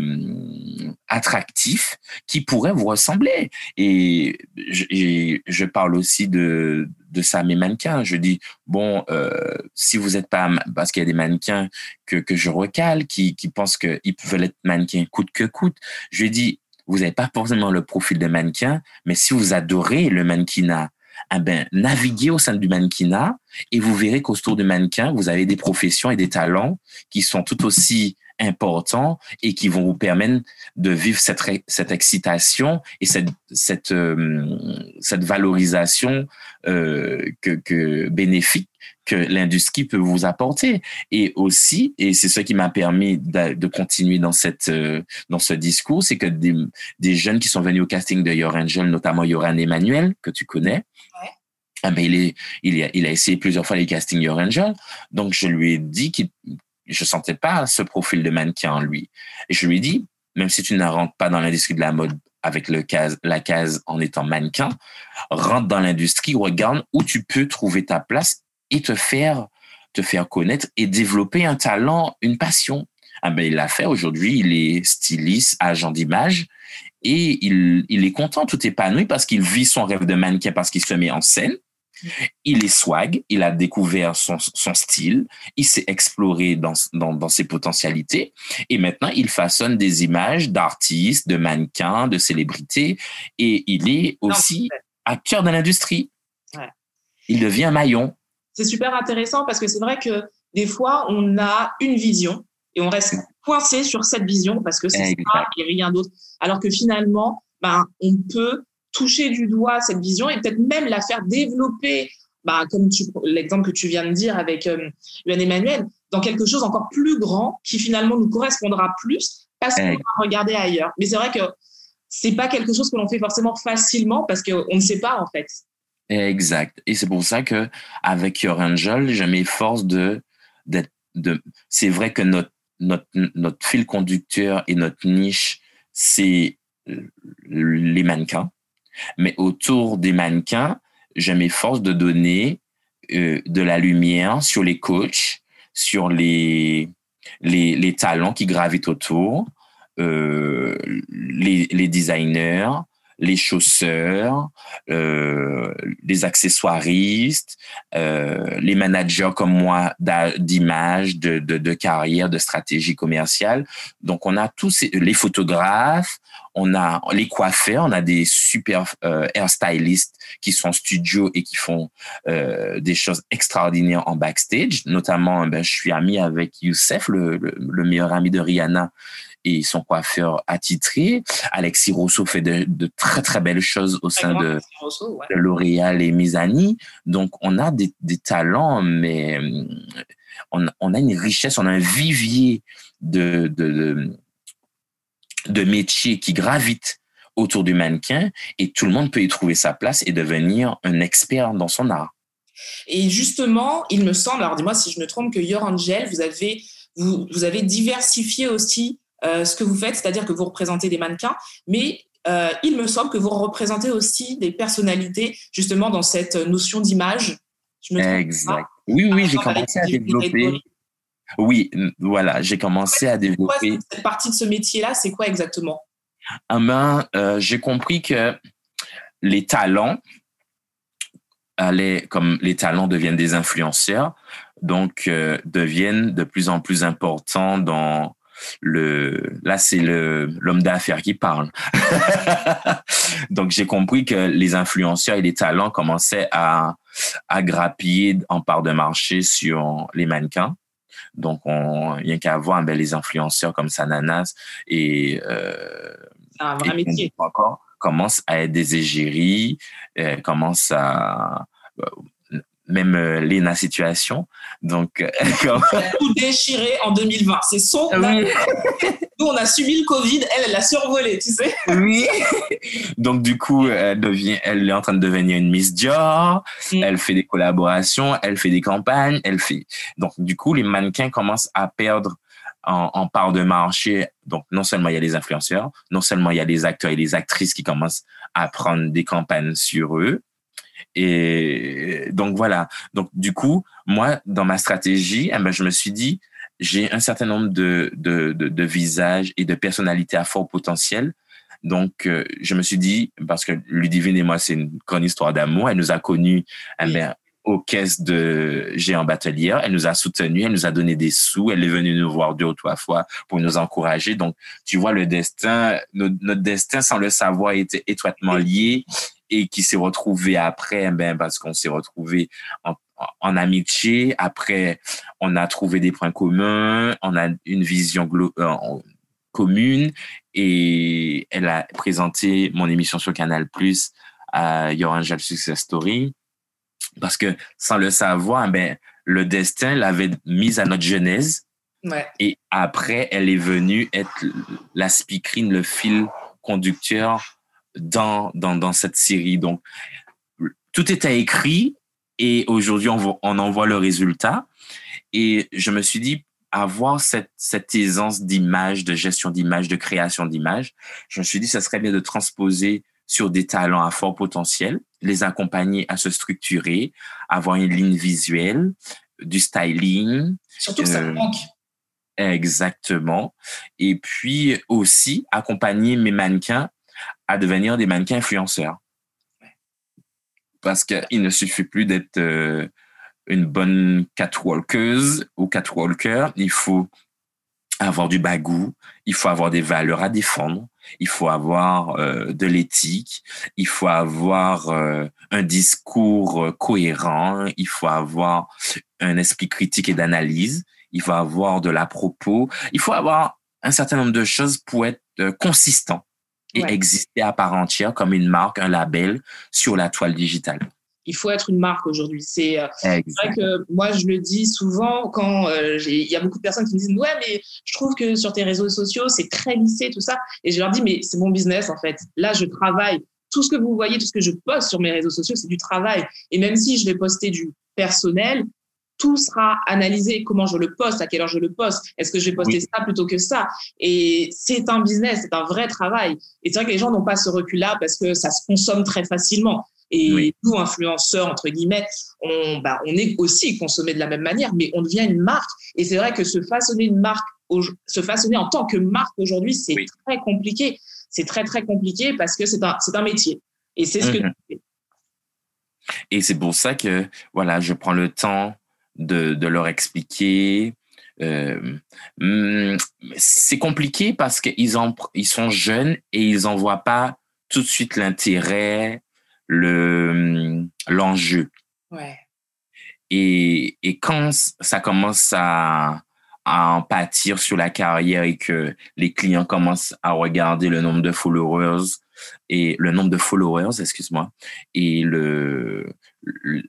attractif, qui pourrait vous ressembler. Et je, parle aussi de, de ça à mes mannequins. Je dis, bon, euh, si vous n'êtes pas... Parce qu'il y a des mannequins que, que je recale, qui, qui pensent qu'ils veulent être mannequins coûte que coûte. Je dis, vous n'avez pas forcément le profil de mannequin, mais si vous adorez le mannequinat, eh ben, naviguez au sein du mannequinat et vous verrez qu'autour du mannequin, vous avez des professions et des talents qui sont tout aussi importants et qui vont vous permettre de vivre cette, cette excitation et cette, cette, euh, cette valorisation euh, que, que bénéfique que l'industrie peut vous apporter. Et aussi, et c'est ce qui m'a permis de, de, continuer dans cette euh, dans ce discours, c'est que des, des, jeunes qui sont venus au casting de Your Angel, notamment Yoran Emmanuel, que tu connais, ah ben il, est, il, a, il a essayé plusieurs fois les castings Your Angel. Donc, je lui ai dit qu'il je sentais pas ce profil de mannequin en lui. Et je lui ai dit, même si tu ne rentres pas dans l'industrie de la mode avec le case, la case en étant mannequin, rentre dans l'industrie, regarde où tu peux trouver ta place et te faire, te faire connaître et développer un talent, une passion. Ah ben, il l'a fait aujourd'hui, il est styliste, agent d'image et il, il est content, tout épanoui parce qu'il vit son rêve de mannequin parce qu'il se met en scène il est swag, il a découvert son, style, il s'est exploré dans, dans, ses potentialités et maintenant il façonne des images d'artistes, de mannequins, de célébrités et il est aussi à cœur de l'industrie. Il devient un maillon. C'est super intéressant parce que c'est vrai que des fois on a une vision et on reste coincé sur cette vision parce que c'est ça et rien d'autre. Alors que finalement, ben, on peut toucher du doigt cette vision et peut-être même la faire développer, bah, comme l'exemple que tu viens de dire avec euh, Emmanuel, dans quelque chose encore plus grand qui finalement nous correspondra plus parce qu'on va regarder ailleurs. Mais c'est vrai que c'est pas quelque chose que l'on fait forcément facilement parce qu'on ne sait pas en fait. Exact. Et c'est pour ça que avec Your Angel, je m'efforce de d'être de. C'est vrai que notre notre notre fil conducteur et notre niche, c'est les mannequins. Mais autour des mannequins, je m'efforce de donner euh, de la lumière sur les coachs, sur les, les, les talents qui gravitent autour, euh, les, les designers, les chausseurs, euh, les accessoiristes, euh, les managers comme moi d'image, de, de, de, carrière, de stratégie commerciale. Donc, on a tous les photographes, on a les coiffeurs, on a des super euh, hairstylistes qui sont en studio et qui font euh, des choses extraordinaires en backstage. Notamment, ben, je suis ami avec Youssef, le, le, le meilleur ami de Rihanna, et son coiffeur attitré. Alexis Rousseau fait de, de très, très belles choses au sein de, Rousseau, ouais. de L'Oréal et Misani. Donc, on a des, des talents, mais on, on, a une richesse, on a un vivier de, de, de, métiers qui gravitent autour du mannequin et tout le monde peut y trouver sa place et devenir un expert dans son art. Et justement, il me semble, alors dis-moi si je me trompe, que Your Angel, vous avez, vous, vous avez diversifié aussi euh, ce que vous faites, c'est-à-dire que vous représentez des mannequins, mais euh, il me semble que vous représentez aussi des personnalités justement dans cette notion d'image. Exact. Oui, oui, j'ai commencé à développer. Oui, voilà, j'ai commencé à développer. Quoi, cette partie de ce métier-là, c'est quoi exactement? Ah ben, euh, J'ai compris que les talents allaient, comme les talents deviennent des influenceurs, donc euh, deviennent de plus en plus importants dans le là c'est le l'homme d'affaires qui parle. Donc j'ai compris que les influenceurs et les talents commençaient à à grappiller en part de marché sur les mannequins. Donc on rien qu'à voir ben, les influenceurs comme Sananas et euh, un vrai métier encore commencent à être des égéries, euh, commencent à même euh, Lena Situation. Donc, euh, tout déchiré en 2020. C'est son. Oui. Nous, on a subi le Covid. Elle, elle l'a survolé, tu sais. Oui. Donc, du coup, elle devient, elle est en train de devenir une Miss Dior. Mm. Elle fait des collaborations, elle fait des campagnes, elle fait. Donc, du coup, les mannequins commencent à perdre en, en, part de marché. Donc, non seulement il y a les influenceurs, non seulement il y a les acteurs et les actrices qui commencent à prendre des campagnes sur eux, et donc voilà. Donc du coup, moi, dans ma stratégie, eh ben, je me suis dit, j'ai un certain nombre de, de, de, de, visages et de personnalités à fort potentiel. Donc, euh, je me suis dit, parce que Ludivine et moi, c'est une grande histoire d'amour. Elle nous a connus eh ben, aux caisses de Géant Batelier. Elle nous a soutenus, elle nous a donné des sous. Elle est venue nous voir deux ou trois fois pour nous encourager. Donc, tu vois, le destin, notre, notre destin, sans le savoir, était étroitement lié et qui s'est retrouvé après, ben, parce qu'on s'est retrouvé en, en, amitié. Après, on a trouvé des points communs, on a une vision euh, commune et elle a présenté mon émission sur Canal Plus à Your Angel Success Story. Parce que sans le savoir, ben, le destin l'avait mise à notre genèse. Ouais. Et après, elle est venue être la speakerine, le fil conducteur dans, dans, dans cette série. Donc, tout était écrit et aujourd'hui, on, on en voit le résultat. Et je me suis dit, avoir cette, cette aisance d'image, de gestion d'image, de création d'image, je me suis dit, ça serait bien de transposer sur des talents à fort potentiel, les accompagner à se structurer, avoir une ligne visuelle, du styling. Surtout que ça euh, manque. Exactement. Et puis aussi accompagner mes mannequins à devenir des mannequins influenceurs. Parce qu'il ne suffit plus d'être euh, une bonne catwalkeuse ou catwalker, il faut avoir du bagou, il faut avoir des valeurs à défendre, il faut avoir euh, de l'éthique, il faut avoir euh, un discours euh, cohérent, il faut avoir un esprit critique et d'analyse, il faut avoir de la propos, il faut avoir un certain nombre de choses pour être euh, consistant et Ouais. exister à part entière comme une marque, un label sur la toile digitale. Il faut être une marque aujourd'hui. C'est euh, vrai que moi, je le dis souvent quand euh, il y a beaucoup de personnes qui me disent Ouais, mais je trouve que sur tes réseaux sociaux, c'est très lissé, tout ça. Et je leur dis Mais c'est mon business, en fait. Là, je travaille. Tout ce que vous voyez, tout ce que je poste sur mes réseaux sociaux, c'est du travail. Et même si je vais poster du personnel, tout sera analysé, comment je le poste, à quelle heure je le poste, est-ce que je vais poster ça plutôt que ça? Et c'est un business, c'est un vrai travail. Et c'est vrai que les gens n'ont pas ce recul-là parce que ça se consomme très facilement. Et nous, influenceurs, entre guillemets, on, bah, on est aussi consommés de la même manière, mais on devient une marque. Et c'est vrai que se façonner une marque, se façonner en tant que marque aujourd'hui, c'est très compliqué. C'est très, très compliqué parce que c'est un, un métier. Et c'est ce que mhm. tu fais. Et c'est pour ça que, voilà, je prends le temps de, de leur expliquer. Euh, hmm, c'est compliqué parce qu'ils ils sont jeunes et ils n'en voient pas tout de suite l'intérêt, le hmm, l'enjeu. Ouais. Et, et quand ça commence à, à en pâtir sur la carrière et que les clients commencent à regarder le nombre de followers et le nombre de followers, excuse-moi, et le,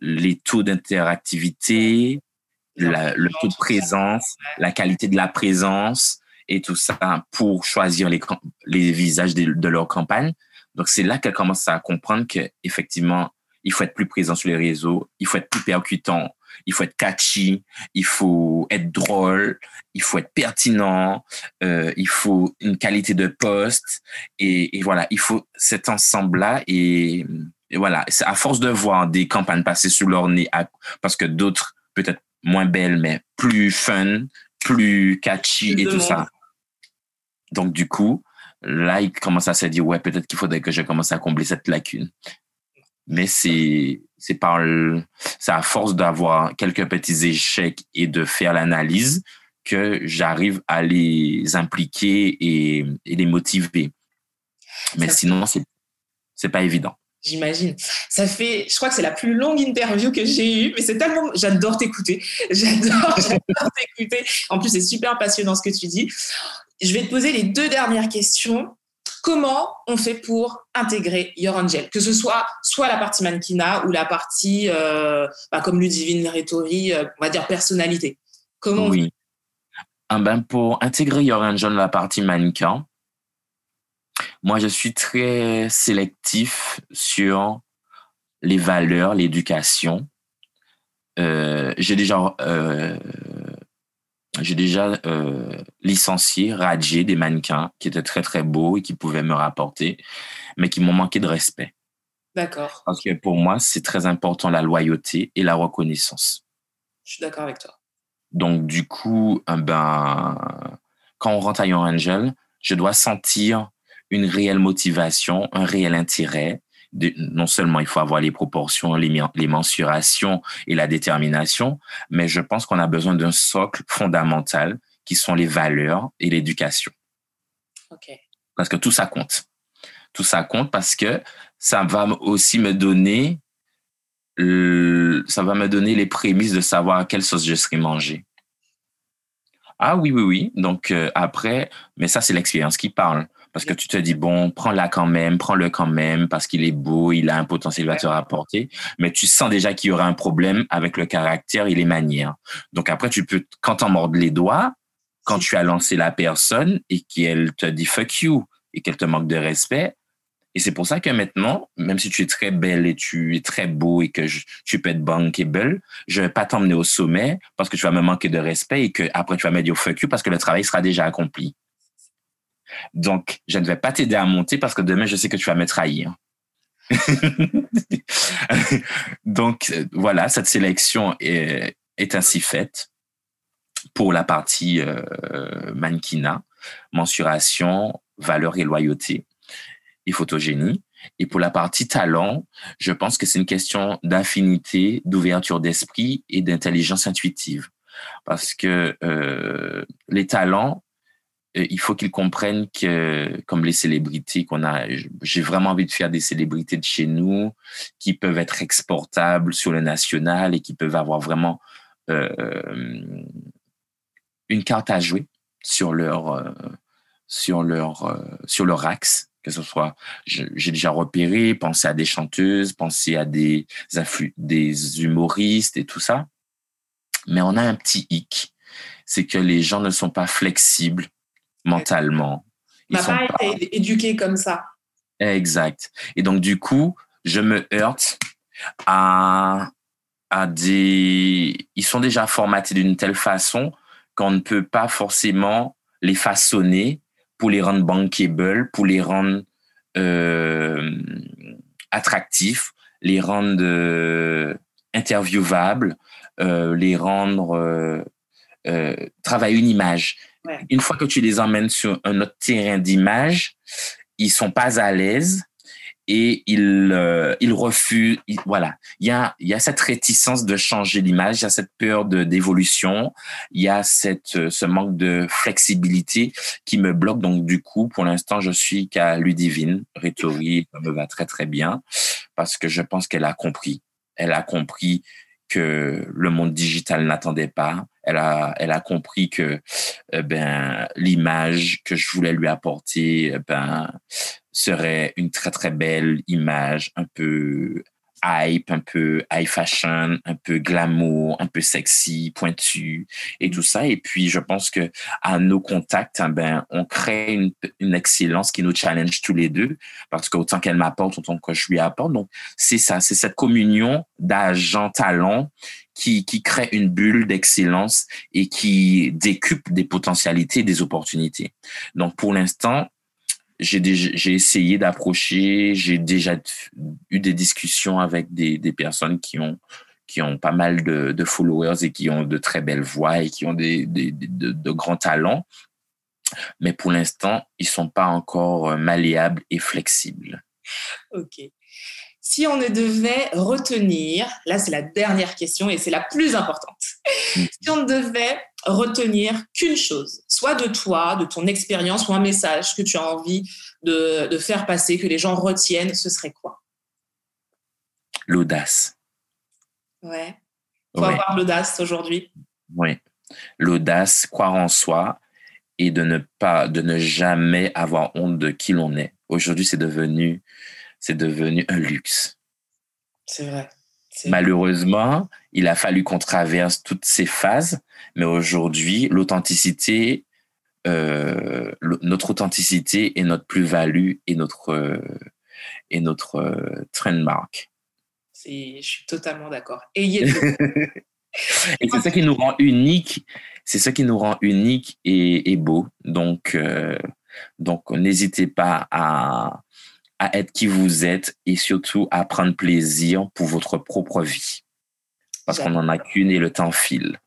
les taux d'interactivité, le taux de présence, la qualité de la présence et tout ça pour choisir les, les visages de, de leur campagne. Donc, c'est là qu'elle commence à comprendre qu'effectivement, il faut être plus présent sur les réseaux, il faut être plus percutant, il faut être catchy, il faut être drôle, il faut être pertinent, euh, il faut une qualité de poste et, et voilà, il faut cet ensemble-là et, et, voilà, c'est à force de voir des campagnes passer sous leur nez parce que d'autres peut-être moins belles mais plus fun, plus catchy et tout ça. Donc du coup, là, il commence à se dire ouais, peut-être qu'il faudrait que je commence à combler cette lacune mais c'est c'est par c'est à force d'avoir quelques petits échecs et de faire l'analyse que j'arrive à les impliquer et, et les motiver. Mais sinon, c'est c'est pas évident. J'imagine. Ça fait, je crois que c'est la plus longue interview que j'ai eue, mais c'est tellement, j'adore t'écouter. J'adore, j'adore t'écouter. En plus, c'est super passionnant ce que tu dis. Je vais te poser les deux dernières questions Comment on fait pour intégrer Your Angel? Que ce soit soit la partie mannequinat ou la partie, euh, bah, comme Ludivine Rétori, euh, on va dire personnalité. Comment Oui. Ah ben pour intégrer Your Angel, la partie mannequin, moi, je suis très sélectif sur les valeurs, l'éducation. Euh, j'ai déjà euh, j'ai déjà euh, licencié, radié des mannequins qui étaient très, très beaux et qui pouvaient me rapporter, mais qui m'ont manqué de respect. D'accord. Parce que pour moi, c'est très important la loyauté et la reconnaissance. Je suis d'accord avec toi. Donc, du coup, ben, quand on rentre à Young Angel, je dois sentir une réelle motivation, un réel intérêt, non seulement il faut avoir les proportions, les, les mensurations et la détermination, mais je pense qu'on a besoin d'un socle fondamental qui sont les valeurs et l'éducation. Parce que tout ça compte. Tout ça compte parce que ça va aussi me donner, ça va me donner les prémices de savoir à quelle sauce je serai mangé. Ah oui, oui, oui. Donc euh, après, mais ça, c'est l'expérience qui parle. Parce que tu te dis, bon, prends-la quand même, prends-le quand même, parce qu'il est beau, il a un potentiel, il va te rapporter. Mais tu sens déjà qu'il y aura un problème avec le caractère et les manières. Donc après, tu peux, quand t'en mordes les doigts, quand tu as lancé la personne et qu'elle te dit fuck you et qu'elle te manque de respect, et c'est pour ça que maintenant, même si tu es très belle et tu es très beau et que tu peux être bankable, je vais pas t'emmener au sommet parce que tu vas me manquer de respect et que après tu vas me dire fuck you parce que le travail sera déjà accompli. Donc, je ne vais pas t'aider à monter parce que demain, je sais que tu vas me trahir. Donc, voilà, cette sélection est, ainsi faite pour la partie euh, mannequinat, mensuration, valeur et loyauté et photogénie. Et pour la partie talent, je pense que c'est une question d'affinité, d'ouverture d'esprit et d'intelligence intuitive. Parce que euh, les talents, euh, il faut qu'ils comprennent que, comme les célébrités qu'on a, j'ai vraiment envie de faire des célébrités de chez nous qui peuvent être exportables sur le national et qui peuvent avoir vraiment euh, une carte à jouer sur leur, euh, sur leur, sur leur axe Que ce soit, j'ai déjà repéré, pensé à des chanteuses, pensé à des, des humoristes et tout ça. Mais on a un petit hic. C'est que les gens ne sont pas flexibles mentalement. Ils n'ont pas, pas été éduqués comme ça. Exact. Et donc, du coup, je me heurte à, à des... Ils sont déjà formatés d'une telle façon qu'on ne peut pas forcément les façonner pour les rendre bankable, pour les rendre euh, attractifs, les rendre euh, interviewables, euh, les rendre travailler une image. Une fois que tu les emmènes sur un autre terrain d'image, ils sont pas à l'aise et ils, euh, ils refusent. voilà, il y a, y a cette réticence de changer l'image, il y a cette peur d'évolution, il y a cette, euh, ce manque de flexibilité qui me bloque. Donc du coup, pour l'instant, je suis qu'à Ludivine. Rhétorique me va très très bien parce que je pense qu'elle a compris. Elle a compris que le monde digital n'attendait pas. Elle a, elle a compris que euh, ben l'image que je voulais lui apporter euh, ben serait une très très belle image, un peu hype, un peu high fashion, un peu glamour, un peu sexy, pointu et tout ça. Et puis, je pense que à nos contacts, hein, ben, on crée une, une, excellence qui nous challenge tous les deux parce qu'autant qu'elle m'apporte, autant que je lui apporte. Donc, c'est ça, c'est cette communion d'agents talents qui, qui crée une bulle d'excellence et qui décupe des potentialités, des opportunités. Donc, pour l'instant, j'ai essayé d'approcher, j'ai déjà eu des discussions avec des, des, personnes qui ont qui ont pas mal de, de, followers et qui ont de très belles voix et qui ont des, des de, de, grands talents. Mais pour l'instant, ils sont pas encore malléables et flexibles. Ok. Si on ne devait retenir, là c'est la dernière question et c'est la plus importante, mm. si on ne devait retenir qu'une chose, soit de toi, de ton expérience ou un message que tu as envie de, de faire passer, que les gens retiennent, ce serait quoi? L'audace. Ouais. Faut ouais. avoir l'audace aujourd'hui. Oui. L'audace, croire en soi et de ne pas, de ne jamais avoir honte de qui l'on est. Aujourd'hui, c'est devenu c'est devenu un luxe. C'est vrai. Malheureusement, il a fallu qu'on traverse toutes ces phases, mais aujourd'hui, l'authenticité, euh, notre authenticité est notre plus-value et notre, euh, et notre euh, trademark. Je suis totalement d'accord. Et, et c'est ça qui nous rend unique. C'est ça qui nous rend unique et, et beau. Donc, euh, donc n'hésitez pas à, à être qui vous êtes et surtout à prendre plaisir pour votre propre vie. Parce qu'on n'en a qu'une et le temps file.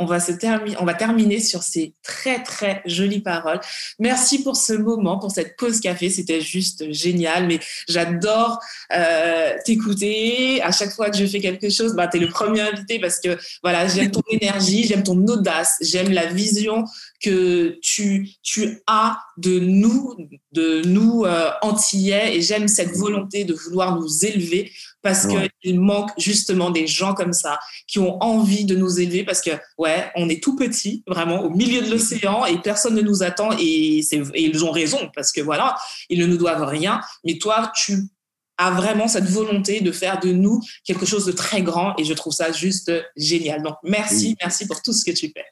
On va, se terminer, on va terminer sur ces très, très jolies paroles. Merci pour ce moment, pour cette pause café. C'était juste génial. Mais j'adore euh, t'écouter. À chaque fois que je fais quelque chose, bah, tu es le premier invité parce que voilà, j'aime ton énergie, j'aime ton audace, j'aime la vision que tu, tu as de nous, de nous euh, antillais, et j'aime cette volonté de vouloir nous élever parce ouais. qu'il manque justement des gens comme ça qui ont envie de nous élever parce que ouais, on est tout petit, vraiment au milieu de l'océan et personne ne nous attend et, et ils ont raison parce que voilà, ils ne nous doivent rien. Mais toi, tu a vraiment cette volonté de faire de nous quelque chose de très grand et je trouve ça juste génial. Donc merci, merci pour tout ce que tu fais.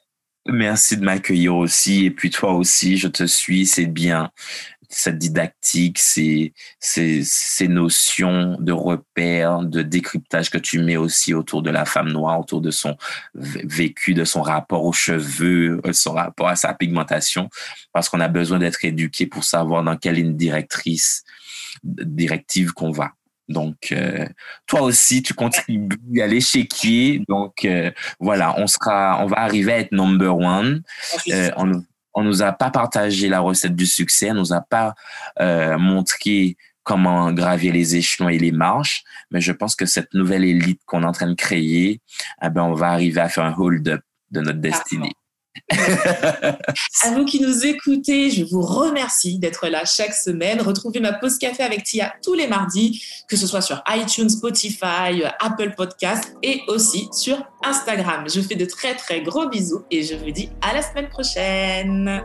Merci de m'accueillir aussi. Et puis toi aussi, je te suis, c'est bien. Cette didactique, ces, ces, ces notions de repères, de décryptage que tu mets aussi autour de la femme noire, autour de son vécu, de son rapport aux cheveux, son rapport à sa pigmentation, parce qu'on a besoin d'être éduqué pour savoir dans quelle ligne directrice, directive qu'on va. Donc, euh, toi aussi, tu contribues à l'échiquier. Donc, euh, voilà, on sera, on va arriver à être number one. Euh, on, on nous a pas partagé la recette du succès, on nous a pas euh, montré comment gravir les échelons et les marches, mais je pense que cette nouvelle élite qu'on est en train de créer, eh ben, on va arriver à faire un hold-up de notre destinée. à vous qui nous écoutez, je vous remercie d'être là chaque semaine. Retrouvez ma pause café avec Tia tous les mardis, que ce soit sur iTunes, Spotify, Apple Podcast et aussi sur Instagram. Je fais de très très gros bisous et je vous dis à la semaine prochaine.